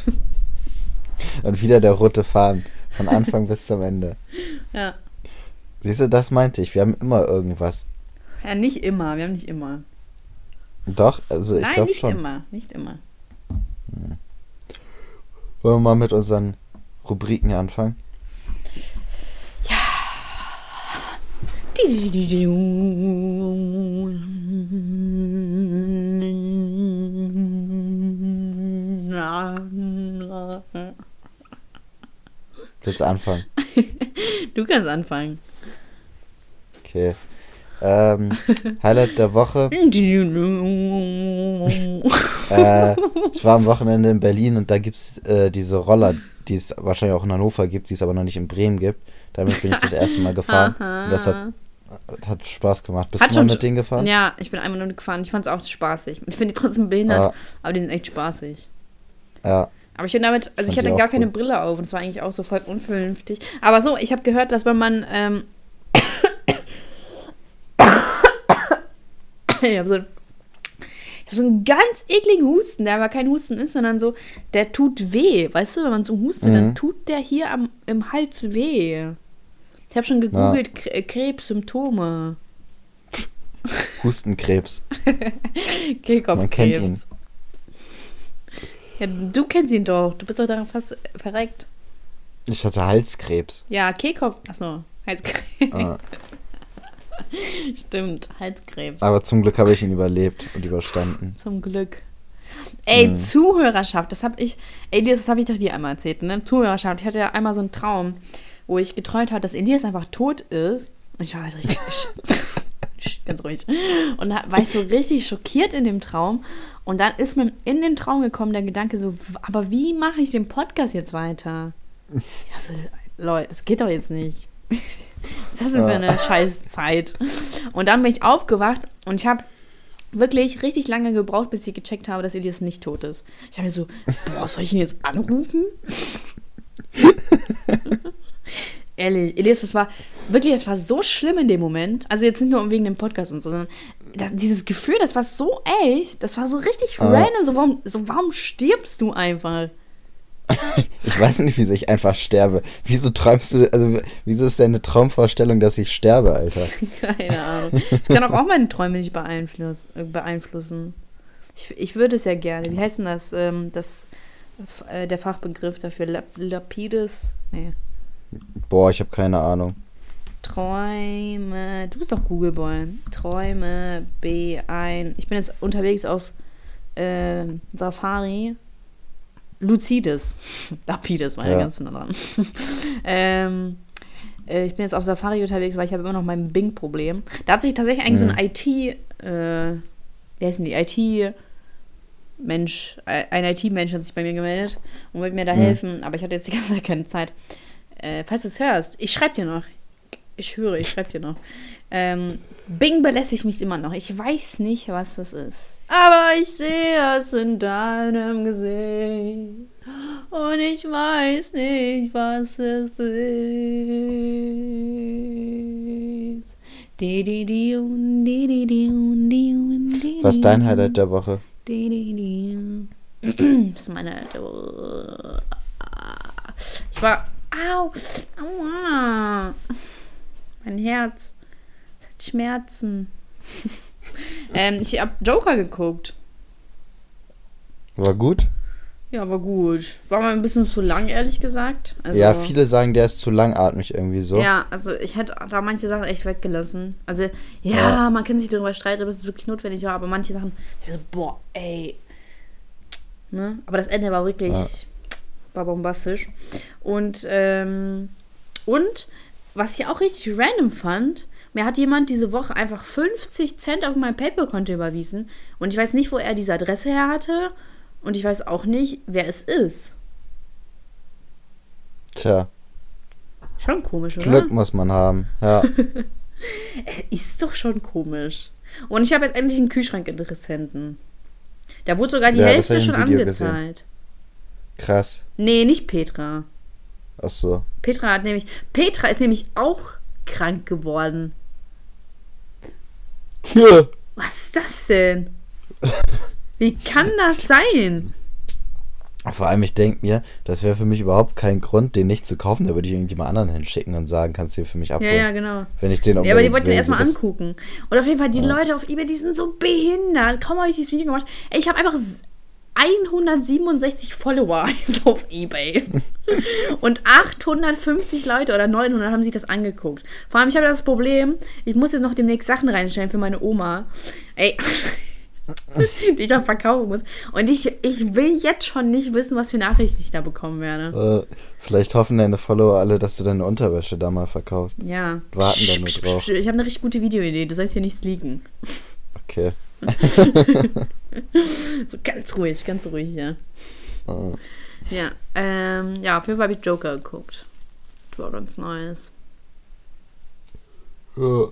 Und wieder der rote Faden. Von Anfang bis zum Ende. Ja. Siehst du, das meinte ich. Wir haben immer irgendwas. Ja, nicht immer. Wir haben nicht immer. Doch, also ich Nein, glaube nicht schon. immer. Nicht immer. Wollen wir mal mit unseren Rubriken anfangen? Willst du anfangen? Du kannst anfangen. Okay. Ähm, Highlight der Woche. Äh, ich war am Wochenende in Berlin und da gibt es äh, diese Roller, die es wahrscheinlich auch in Hannover gibt, die es aber noch nicht in Bremen gibt. Damit bin ich das erste Mal gefahren. und das hat, hat Spaß gemacht. Bist Hat du mal mit denen gefahren? Ja, ich bin einmal nur gefahren. Ich fand es auch spaßig. Ich finde die trotzdem behindert, Ja. aber die sind echt spaßig. Ja. Aber ich bin damit, also ich Fand die hatte gar keine cool. Brille auf und es war eigentlich auch so voll unvernünftig. Aber so, ich habe gehört, dass wenn man, ähm, ich habe so, ich hab so einen ganz ekligen Husten, der aber kein Husten ist, sondern so, der tut weh. Weißt du, wenn man so hustet, Mhm. dann tut der hier am, im Hals weh. Ich habe schon gegoogelt, Kre- Krebssymptome. Hustenkrebs. Kehlkopfkrebs. Man kennt ihn. Ja, du kennst ihn doch. Du bist doch daran fast verreckt. Ich hatte Halskrebs. Ja, Kehlkopf. Achso, Halskrebs. Ah. Stimmt, Halskrebs. Aber zum Glück habe ich ihn überlebt und überstanden. Zum Glück. Ey, Mhm. Zuhörerschaft, das habe ich, Elias, das habe ich doch dir einmal erzählt, ne? Zuhörerschaft, ich hatte ja einmal so einen Traum, wo ich geträumt habe, dass Elias einfach tot ist. Und ich war halt richtig, ganz ruhig. Und da war ich so richtig schockiert in dem Traum. Und dann ist mir in den Traum gekommen der Gedanke so, aber wie mache ich den Podcast jetzt weiter? Ja, so, Leute, das geht doch jetzt nicht. Was ist das denn für eine scheiß Zeit? Und dann bin ich aufgewacht und ich habe wirklich richtig lange gebraucht, bis ich gecheckt habe, dass Elias nicht tot ist. Ich habe mir so, boah, soll ich ihn jetzt anrufen? Ehrlich, Elias, das war wirklich, das war so schlimm in dem Moment. Also jetzt nicht nur wegen dem Podcast und so, sondern das, dieses Gefühl, das war so echt, das war so richtig Ah. random. So warum, so, warum stirbst du einfach? Ich weiß nicht, wieso ich einfach sterbe. Wieso träumst du, also wieso ist deine Traumvorstellung, dass ich sterbe, Alter? Keine Ahnung. Ich kann auch, auch meine Träume nicht beeinfluss, äh, beeinflussen. Ich, ich würde es ja gerne. Wie heißt denn das? Ähm, das äh, der Fachbegriff dafür? Lap Lapides? Nee. Boah, ich habe keine Ahnung. Träume. Du bist doch Google Boy. Träume beein. Ich bin jetzt unterwegs auf ähm, Safari. Lucides. Lapides war ja Ja. ganz nah dran. ähm, äh, ich bin jetzt auf Safari unterwegs, weil ich habe immer noch mein Bing-Problem. Da hat sich tatsächlich eigentlich so ein IT, äh, wie heißen die? IT- Mensch, äh, ein IT-Mensch hat sich bei mir gemeldet und wollte mir da Mhm. helfen, aber ich hatte jetzt die ganze Zeit keine Zeit. Äh, falls du es hörst, ich schreibe dir noch. Ich höre, ich schreibe dir noch. Ähm, Bing belästigt mich immer noch. Ich weiß nicht, was das ist. Aber ich sehe es in deinem Gesicht. Und ich weiß nicht, was es ist. Was ist dein Highlight der Woche? Das ist meine. Ich war. Au! Aua! Mein Herz. Es hat Schmerzen. ähm, ich hab Joker geguckt. War gut? Ja, war gut. War mal ein bisschen zu lang, ehrlich gesagt. Also, ja, viele sagen, der ist zu langatmig irgendwie so. Ja, also ich hätte da manche Sachen echt weggelassen. Also, ja, Ja. man kann sich darüber streiten, ob es wirklich notwendig war, aber manche Sachen, so, boah, ey. Ne? Aber das Ende war wirklich, Ja. war bombastisch. Und, ähm, und, was ich auch richtig random fand, mir hat jemand diese Woche einfach 50 Cent auf mein PayPal-Konto überwiesen. Und ich weiß nicht, wo er diese Adresse her hatte. Und ich weiß auch nicht, wer es ist. Tja, Schon komisch, oder? Glück muss man haben. Ja. Ist doch schon komisch. Und ich habe jetzt endlich einen Kühlschrank-Interessenten. Da wurde sogar die Ja, Hälfte schon angezahlt. Krass. Nee, nicht Petra. Ach so. Petra hat nämlich. Petra ist nämlich auch krank geworden. Tja. Was ist das denn? Wie kann das sein? Vor allem, ich denke mir, das wäre für mich überhaupt kein Grund, den nicht zu kaufen. Da würde ich irgendjemand anderen hinschicken und sagen, kannst du dir für mich Ja, abholen. ja, genau. Wenn ich den Ja, aber die wollten will, erstmal angucken. Und auf jeden Fall, die Leute auf eBay, die sind so behindert. Kaum habe ich dieses Video gemacht. Ey, ich habe einfach 167 Follower auf eBay. Und 850 Leute oder 900 haben sich das angeguckt. Vor allem, ich habe das Problem, ich muss jetzt noch demnächst Sachen reinstellen für meine Oma. Ey, die ich dann verkaufen muss. Und ich, ich will jetzt schon nicht wissen, was für Nachrichten ich da bekommen werde. Äh, vielleicht hoffen deine Follower alle, dass du deine Unterwäsche da mal verkaufst. Ja. Warten da nur drauf. Ich habe eine richtig gute Videoidee. Du sollst hier nichts liegen. Okay. so ganz ruhig, ganz ruhig hier. Äh, Ja, ähm, ja, auf jeden Fall habe ich Joker geguckt. Das war ganz Neues. Ja.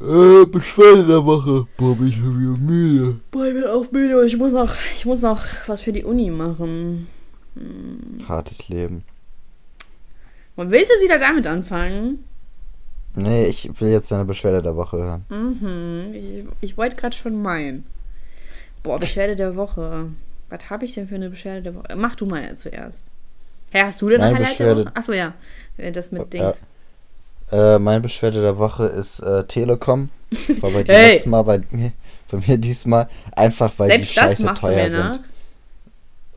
Äh, Beschwerde der Woche. Boah, bin ich schon wieder müde. Boah, ich bin auch müde. Ich muss noch, ich muss noch was für die Uni machen. Hartes Leben. Und willst du sie da damit anfangen? Nee, ich will jetzt deine Beschwerde der Woche hören. Mhm. Ich, ich wollte gerade schon meinen. Boah, Beschwerde der Woche. Was habe ich denn für eine Beschwerde der Woche? Mach du mal zuerst. Hä, hast du denn eine Highlight der Beschwerde- Woche? Achso, ja. Äh, Das mit Ja. Dings. Äh, meine Beschwerde der Woche ist äh, Telekom. War bei dir Hey! letztes Mal bei mir, bei mir diesmal einfach, weil Selbst die das scheiße teuer mir nach.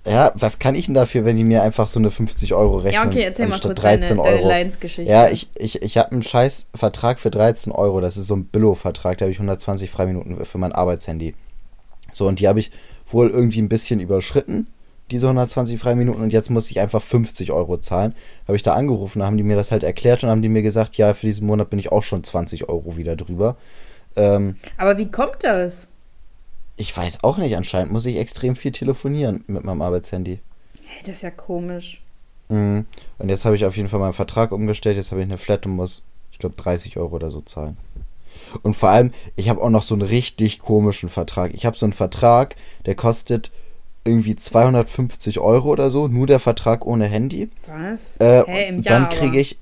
Ja, was kann ich denn dafür, wenn die mir einfach so eine 50 Euro rechnen? Ja, okay, erzähl mal kurz deine, 13 deine Euro. Leidensgeschichte. Ja, ich, ich, ich habe einen scheiß Vertrag für 13 Euro. Das ist so ein Billo-Vertrag. Da habe ich 120 Freiminuten für mein Arbeitshandy. So, und die habe ich wohl irgendwie ein bisschen überschritten, diese 120 Freiminuten. Und jetzt muss ich einfach 50 Euro zahlen. Habe ich da angerufen, da haben die mir das halt erklärt und haben die mir gesagt, ja, für diesen Monat bin ich auch schon 20 Euro wieder drüber. Ähm, Aber wie kommt das? Ich weiß auch nicht, anscheinend muss ich extrem viel telefonieren mit meinem Arbeitshandy. Hey, das ist ja komisch. Mhm. Und jetzt habe ich auf jeden Fall meinen Vertrag umgestellt. Jetzt habe ich eine Flat und muss, ich glaube, 30 Euro oder so zahlen. Und vor allem, ich habe auch noch so einen richtig komischen Vertrag. Ich habe so einen Vertrag, der kostet irgendwie 250 Euro oder so. Nur der Vertrag ohne Handy. Was? Äh, Hä, im und Jahr dann kriege ich.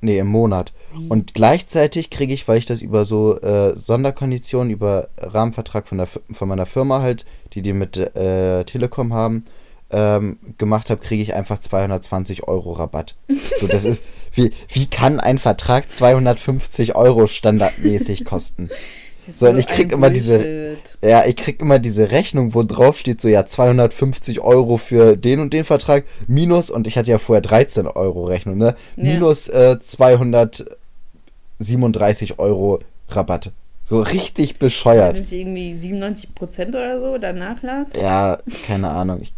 Nee, im Monat. Wie? Und gleichzeitig kriege ich, weil ich das über so äh, Sonderkonditionen, über Rahmenvertrag von, der, von meiner Firma halt, die die mit äh, Telekom haben, ähm, gemacht habe, kriege ich einfach 220 Euro Rabatt. So, das ist, wie, wie kann ein Vertrag 250 Euro standardmäßig kosten? Das ist so, und ich krieg immer diese-. Ja, ich krieg immer diese Rechnung, wo drauf steht, so ja, 250 Euro für den und den Vertrag, minus, und ich hatte ja vorher 13 Euro Rechnung, ne? Ja. Minus äh, 237 Euro Rabatt. So richtig bescheuert. Ist irgendwie 97% oder so, oder Nachlass. Ja, keine Ahnung. Ich,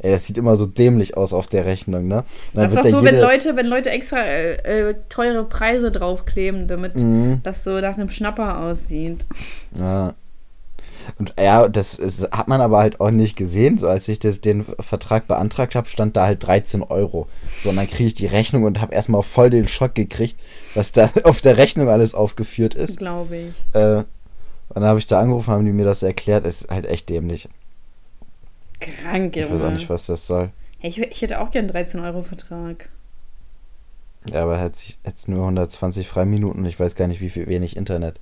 ey, das sieht immer so dämlich aus auf der Rechnung, ne? Das ist doch so, wenn Leute, wenn Leute extra äh, äh, teure Preise draufkleben, damit Mhm. das so nach einem Schnapper aussieht. Ja. Und ja, das ist, hat man aber halt auch nicht gesehen. So als ich das, den Vertrag beantragt habe, stand da halt 13 Euro. So, und dann kriege ich die Rechnung und habe erstmal voll den Schock gekriegt, was da auf der Rechnung alles aufgeführt ist. Glaube ich. Äh, und dann habe ich da angerufen, haben die mir das erklärt. Ist halt echt dämlich. Krank, Ich weiß auch Junge. nicht, was das soll. Hey, ich, ich hätte auch gern einen 13-Euro-Vertrag. Ja, aber jetzt, jetzt nur 120 Freiminuten. Ich weiß gar nicht, wie viel wenig Internet.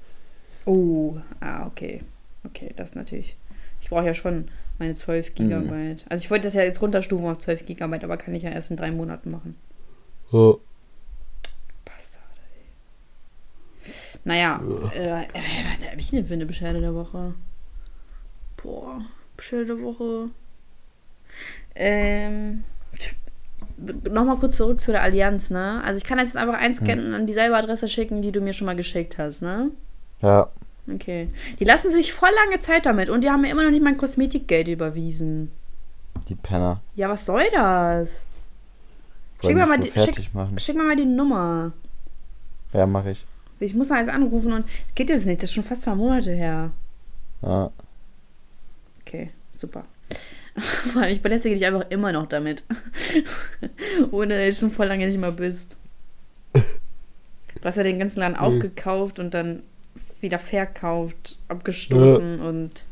Oh, ah, okay. Okay, das natürlich. Ich brauche ja schon meine 12 Gigabyte. Also ich wollte das ja jetzt runterstufen auf 12 Gigabyte, aber kann ich ja erst in drei Monaten machen. Oh. Bastard, ey. Naja, äh, äh, was habe ich denn für eine Beschwerde der Woche? Boah, Beschwerde der Woche. Ähm, nochmal kurz zurück zu der Allianz, ne? Also ich kann jetzt einfach einscannen und an dieselbe Adresse schicken, die du mir schon mal geschickt hast, ne? Ja, Okay. Die lassen sich voll lange Zeit damit und die haben mir immer noch nicht mein Kosmetikgeld überwiesen. die Penner. Ja, was soll das? Schick mir mal die- machen. Schick mir mal die Nummer. Ja, mache ich. Ich muss mal jetzt anrufen und geht jetzt nicht. Das ist schon fast zwei Monate her. Ja. Okay, super. Vor allem, ich belästige dich einfach immer noch damit. Ohne dass du schon voll lange nicht mehr bist. Du hast ja den ganzen Laden aufgekauft und dann wieder verkauft, abgestoßen und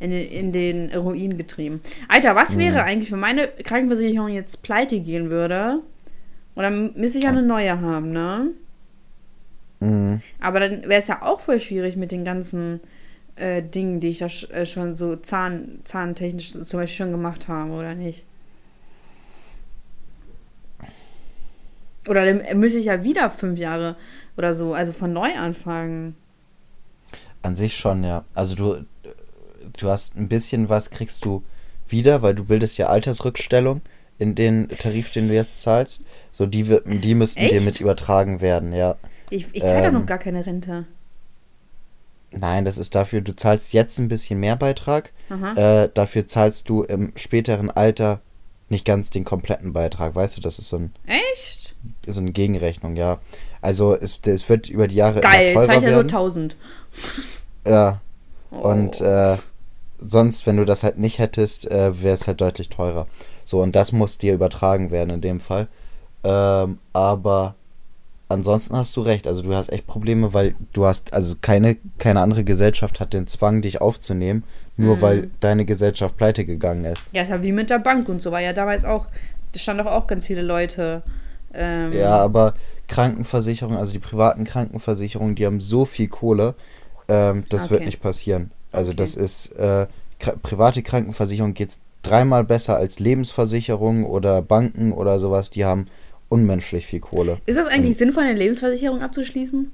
in den, in den Ruin getrieben. Alter, was wäre eigentlich, wenn meine Krankenversicherung jetzt pleite gehen würde? Und dann müsste ich ja eine neue haben, ne? Mhm. Aber dann wäre es ja auch voll schwierig mit den ganzen äh, Dingen, die ich da sch äh, schon so Zahn zahntechnisch zum Beispiel schon gemacht habe, oder nicht? Oder dann müsste ich ja wieder fünf Jahre oder so, also von neu anfangen. An sich schon, ja. Also du, du hast ein bisschen was kriegst du wieder, weil du bildest ja Altersrückstellung in den Tarif, den du jetzt zahlst. So, die, die müssten dir Echt? mit übertragen werden, ja. Ich, ich zahle Ähm. noch gar keine Rente. Nein, das ist dafür, du zahlst jetzt ein bisschen mehr Beitrag. Äh, dafür zahlst du im späteren Alter nicht ganz den kompletten Beitrag. Weißt du, das ist so, ein, Echt? so eine Gegenrechnung, ja. Also es, es wird über die Jahre Geil, immer teurer ich ja nur werden. 1000. Ja, Oh. und äh, sonst, wenn du das halt nicht hättest, äh, wäre es halt deutlich teurer. So, und das muss dir übertragen werden in dem Fall. Ähm, aber ansonsten hast du recht. Also du hast echt Probleme, weil du hast, also keine, keine andere Gesellschaft hat den Zwang, dich aufzunehmen, nur Mhm. weil deine Gesellschaft pleite gegangen ist. Ja, ist ja wie mit der Bank und so, war ja damals auch, da standen doch auch ganz viele Leute. Ähm, Ja, aber Krankenversicherung, also die privaten Krankenversicherungen, die haben so viel Kohle, ähm, das wird Okay. nicht passieren. Also Okay. das ist, äh, private Krankenversicherung geht dreimal besser als Lebensversicherung oder Banken oder sowas, die haben unmenschlich viel Kohle. Ist das eigentlich sinnvoll, eine Lebensversicherung abzuschließen?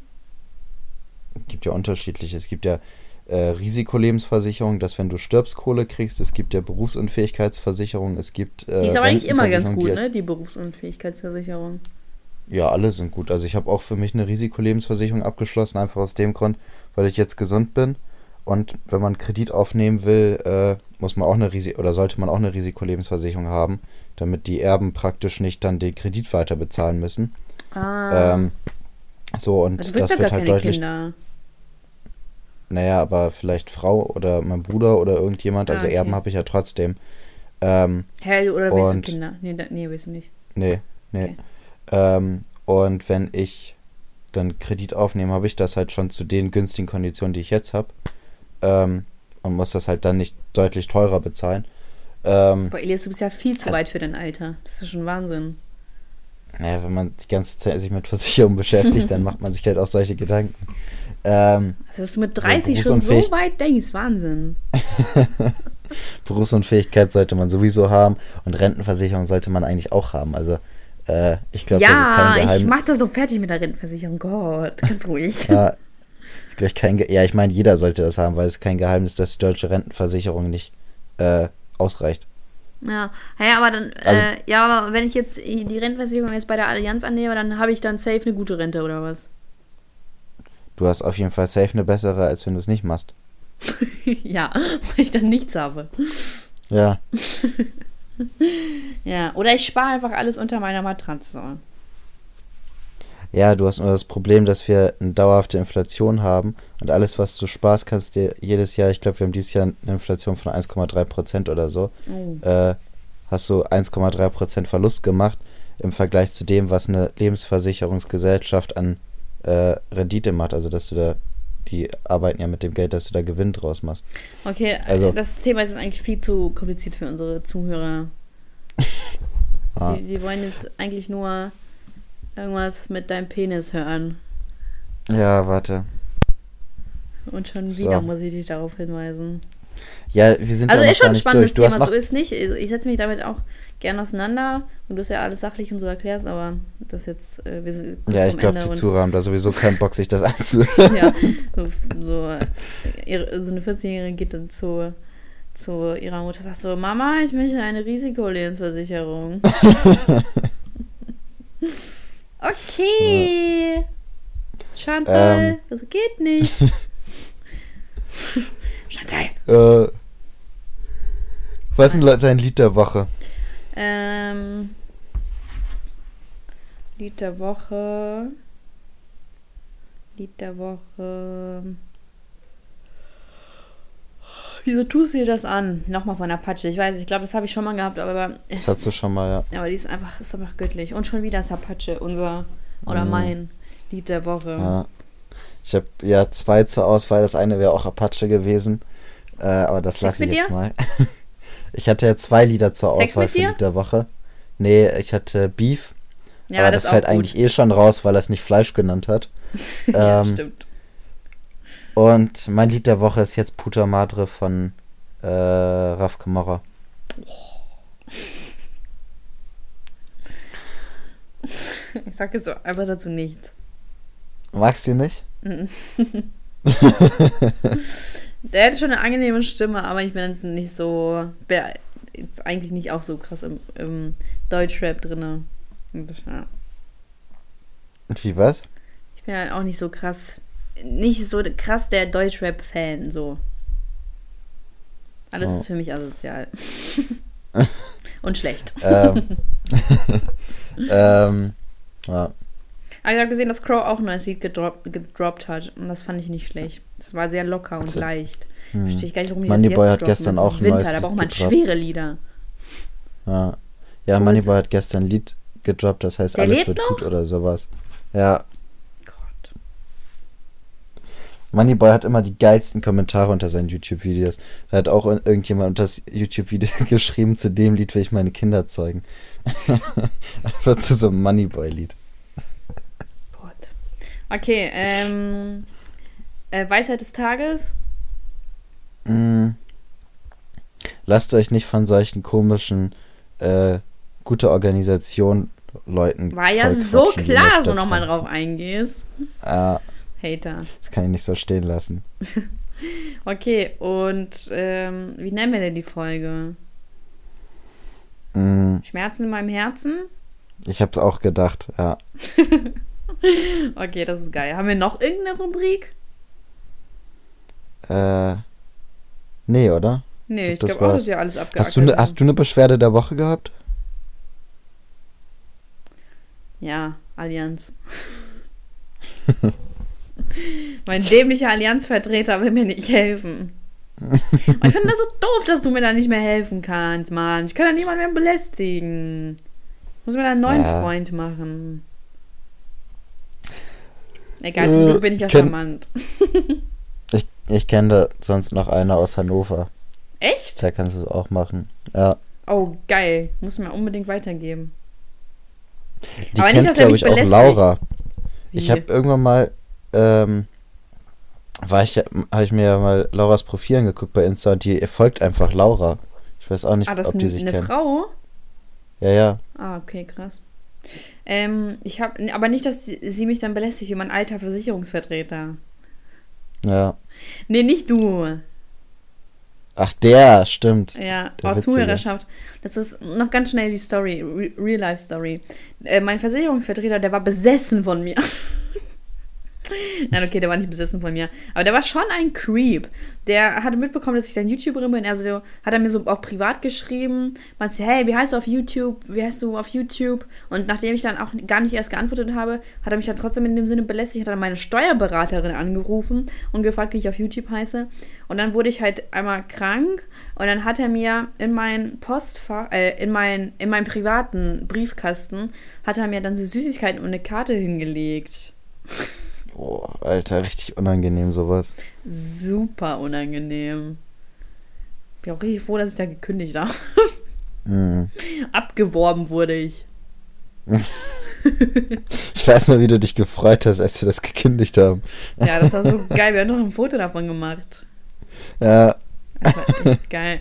gibt ja unterschiedliche. Es gibt ja äh, Risikolebensversicherung, dass wenn du stirbst, Kohle kriegst. Es gibt ja Berufsunfähigkeitsversicherung. Es gibt. Äh, Die ist aber eigentlich immer ganz gut, die ne? Die Berufsunfähigkeitsversicherung. Ja, alle sind gut. Also ich habe auch für mich eine Risikolebensversicherung abgeschlossen, einfach aus dem Grund, weil ich jetzt gesund bin. Und wenn man Kredit aufnehmen will, äh, muss man auch eine Risi oder sollte man auch eine Risikolebensversicherung haben, damit die Erben praktisch nicht dann den Kredit weiter bezahlen müssen. Ah. Ähm, so und also du das wird halt keine deutlich. Kinder. Naja, aber vielleicht Frau oder mein Bruder oder irgendjemand, Ah, also okay. Erben habe ich ja trotzdem. Ähm, Hä, oder willst du Und- Kinder? Nee, da, nee, willst du nicht. nee, nee. Okay. Ähm, und wenn ich dann Kredit aufnehme, habe ich das halt schon zu den günstigen Konditionen, die ich jetzt habe. Ähm, und muss das halt dann nicht deutlich teurer bezahlen. Ähm, Boah, Elias, du bist ja viel zu Also- weit für dein Alter. Das ist schon Wahnsinn. naja, wenn man die ganze Zeit sich mit Versicherung beschäftigt, dann macht man sich halt auch solche Gedanken. Ähm, Also, dass du mit So, 30 schon so weit denkst, Wahnsinn. Berufsunfähigkeit sollte man sowieso haben und Rentenversicherung sollte man eigentlich auch haben. Also äh, ich glaube, das ist Ja, kein ich Geheimnis. mach das so fertig mit der Rentenversicherung. Gott, ganz ruhig. Ja, ist gleich kein Ge ja, ich meine, jeder sollte das haben, weil es ist kein Geheimnis, dass die deutsche Rentenversicherung nicht äh, ausreicht. Ja, ja, aber dann, Also- äh, ja, aber wenn ich jetzt die Rentenversicherung jetzt bei der Allianz annehme, dann habe ich dann safe eine gute Rente oder was? Du hast auf jeden Fall safe eine bessere, als wenn du es nicht machst. ja, weil ich dann nichts habe. Ja, Ja, oder ich spare einfach alles unter meiner Matratze. Ja, du hast nur das Problem, dass wir eine dauerhafte Inflation haben und alles, was du sparst, kannst dir jedes Jahr, ich glaube, wir haben dieses Jahr eine Inflation von 1,3 Prozent oder so, Oh. äh, hast du 1,3 Prozent Verlust gemacht im Vergleich zu dem, was eine Lebensversicherungsgesellschaft an äh, Rendite macht. Also, dass du da, die arbeiten ja mit dem Geld, dass du da Gewinn draus machst. Okay, Also- das Thema ist eigentlich viel zu kompliziert für unsere Zuhörer. Ah. Die, die wollen jetzt eigentlich nur irgendwas mit deinem Penis hören. Ja, warte. Und schon So. wieder muss ich dich darauf hinweisen. Ja, wir sind Also ist schon ein spannendes durch. Thema, so ist nicht. Ich setze mich damit auch gerne auseinander und du es ja alles sachlich und so erklärst, aber das jetzt, äh, wir sind Ja, ich glaube, die Zuhörer haben da sowieso keinen Bock, sich das anzuhören. ja, so, so, äh, so eine 14-Jährige geht dann zu, zu ihrer Mutter und sagt so, Mama, ich möchte eine Risikolebensversicherung. okay. Chantal, Ähm. das geht nicht. Chantal. äh, was ist denn dein Lied der Woche? Ähm, Lied der Woche. Lied der Woche. Wieso tust du dir das an? Nochmal von Apache. Ich weiß, ich glaube, das habe ich schon mal gehabt, aber es, Das hast du schon mal, ja. aber die ist einfach, ist einfach göttlich. Und schon wieder ist Apache, unser oder Mhm. mein Lied der Woche. ja. Ich habe ja zwei zur Auswahl. Das eine wäre auch Apache gewesen. Äh, aber das lasse ich jetzt dir? mal. Ich hatte ja zwei Lieder zur Sex Auswahl für? Lied der Woche. Nee, ich hatte Beef. Ja, aber das das, fällt eigentlich eh schon raus, weil er es nicht Fleisch genannt hat. ja, ähm, stimmt. Und mein Lied der Woche ist jetzt Puta Madre von äh, Raf Kamara. Ich sag jetzt einfach dazu nichts. Magst du ihn nicht? Der hat schon eine angenehme Stimme, aber ich bin nicht so. Bin jetzt eigentlich nicht auch so krass im, im Deutschrap drin. Ja. Wie was? Ich bin halt auch nicht so krass nicht so krass der Deutschrap-Fan, so. Alles Oh. ist für mich asozial. Und schlecht. ähm, ähm, ja. Aber ich habe gesehen, dass Crow auch ein neues Lied gedroppt, gedroppt hat. Und das fand ich nicht schlecht. Das war sehr locker und Also, leicht. hm. Verstehe ich gar nicht, warum die Money das Boy jetzt hat droppen. gestern auch ein Winter, neues da braucht man schwere Lieder. Ja, ja Moneyboy hat gestern ein Lied gedroppt, das heißt Der Alles wird noch? gut oder sowas. Ja, Gott. Moneyboy hat immer die geilsten Kommentare unter seinen YouTube-Videos. Da hat auch ir- irgendjemand unter das YouTube-Video geschrieben, zu dem Lied will ich meine Kinder zeugen. Einfach zu so einem Moneyboy-Lied. Gott. Okay, ähm. Äh, Weisheit des Tages. Mm. Lasst euch nicht von solchen komischen, äh, gute Organisation Leuten War ja so klar, so nochmal drauf eingehst. Ja, Hater. das kann ich nicht so stehen lassen. Okay, und ähm, wie nennen wir denn die Folge? Mm, Schmerzen in meinem Herzen? ich hab's auch gedacht, ja. Okay, das ist geil. Haben wir noch irgendeine Rubrik? Äh, nee, oder? Nee, ich glaube auch, dass wir alles abgehakt Hast du, ne, hast du eine Beschwerde der Woche gehabt? Ja, Allianz. mein dämlicher Allianzvertreter will mir nicht helfen. Und ich finde das so doof, dass du mir da nicht mehr helfen kannst, Mann. Ich kann da niemanden mehr belästigen. Ich muss mir da einen neuen Ja. Freund machen. Egal, zum Äh, Glück bin ich ja kenn- charmant. Ich, ich kenne da sonst noch einer aus Hannover. Echt? Der kannst es auch machen. Ja. Oh, geil. Muss mir unbedingt weitergeben. Die Aber nicht, kennt, dass er mich ich, auch belästigt. Laura. Wie? Ich habe irgendwann mal, ähm, war ich, habe ich mir ja mal Lauras Profil angeguckt bei Insta und die folgt einfach Laura. Ich weiß auch nicht, ah, das ob die sich eine kennen. Frau? Ja, ja. Ah, okay, krass. Ähm, ich habe, aber nicht, dass sie, mich dann belästigt wie mein alter Versicherungsvertreter. Ja. Nee, nicht du. Ach, der, stimmt. Ja, Der oh. Zuhörerschaft. Das ist noch ganz schnell die Story, Re Real-Life-Story. Äh, mein Versicherungsvertreter, der war besessen von mir. Nein, okay, der war nicht besessen von mir. Aber der war schon ein Creep. Der hatte mitbekommen, dass ich dann YouTuberin bin. Also so, hat er mir so auch privat geschrieben. Meinte, hey, wie heißt du auf YouTube? Wie heißt du auf YouTube? Und nachdem ich dann auch gar nicht erst geantwortet habe, hat er mich dann trotzdem in dem Sinne belästigt. Hat dann meine Steuerberaterin angerufen und gefragt, wie ich auf YouTube heiße. Und dann wurde ich halt einmal krank. Und dann hat er mir in mein Postfach, äh, in mein, in meinen privaten Briefkasten, hat er mir dann so Süßigkeiten und eine Karte hingelegt. Oh, Alter, richtig unangenehm sowas. Super unangenehm. Bin auch richtig froh, dass ich da gekündigt habe. Mhm. Abgeworben wurde ich. Ich weiß nur, wie du dich gefreut hast, als wir das gekündigt haben. Ja, das war so geil. Wir haben doch ein Foto davon gemacht. Ja, Das war echt geil.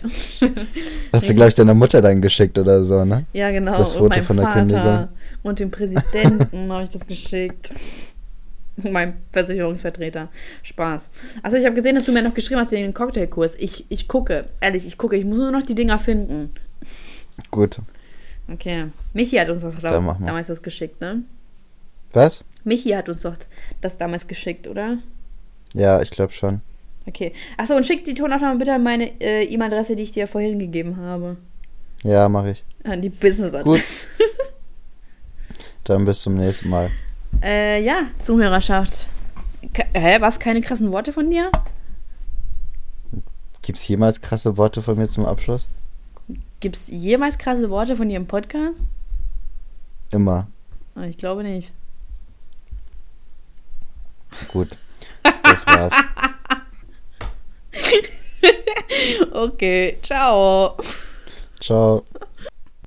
hast du, glaube ich, deiner Mutter dann geschickt oder so, ne? Ja, genau. Das Foto und meinem von der Vater Kündigung. und dem Präsidenten habe ich das geschickt. Meinem Versicherungsvertreter. Spaß. Achso, ich habe gesehen, dass du mir noch geschrieben hast wegen dem Cocktailkurs. Ich, ich gucke. Ehrlich, ich gucke. Ich muss nur noch die Dinger finden. Gut. Okay. Michi hat uns das mal. damals das geschickt, ne? Was? Michi hat uns doch das damals geschickt, oder? Ja, ich glaube schon. Okay. Achso, und schick die Tonaufnahme bitte an meine äh, E-Mail-Adresse, die ich dir vorhin gegeben habe. Ja, mache ich. An die Business-Adresse. Gut. Dann bis zum nächsten Mal. Äh, ja, Zuhörerschaft. Ke Hä, was? Keine krassen Worte von dir? Gibt es jemals krasse Worte von mir zum Abschluss? Gibt es jemals krasse Worte von dir im Podcast? Immer. Ah, Ich glaube nicht. Gut. Das war's. Okay, ciao. Ciao.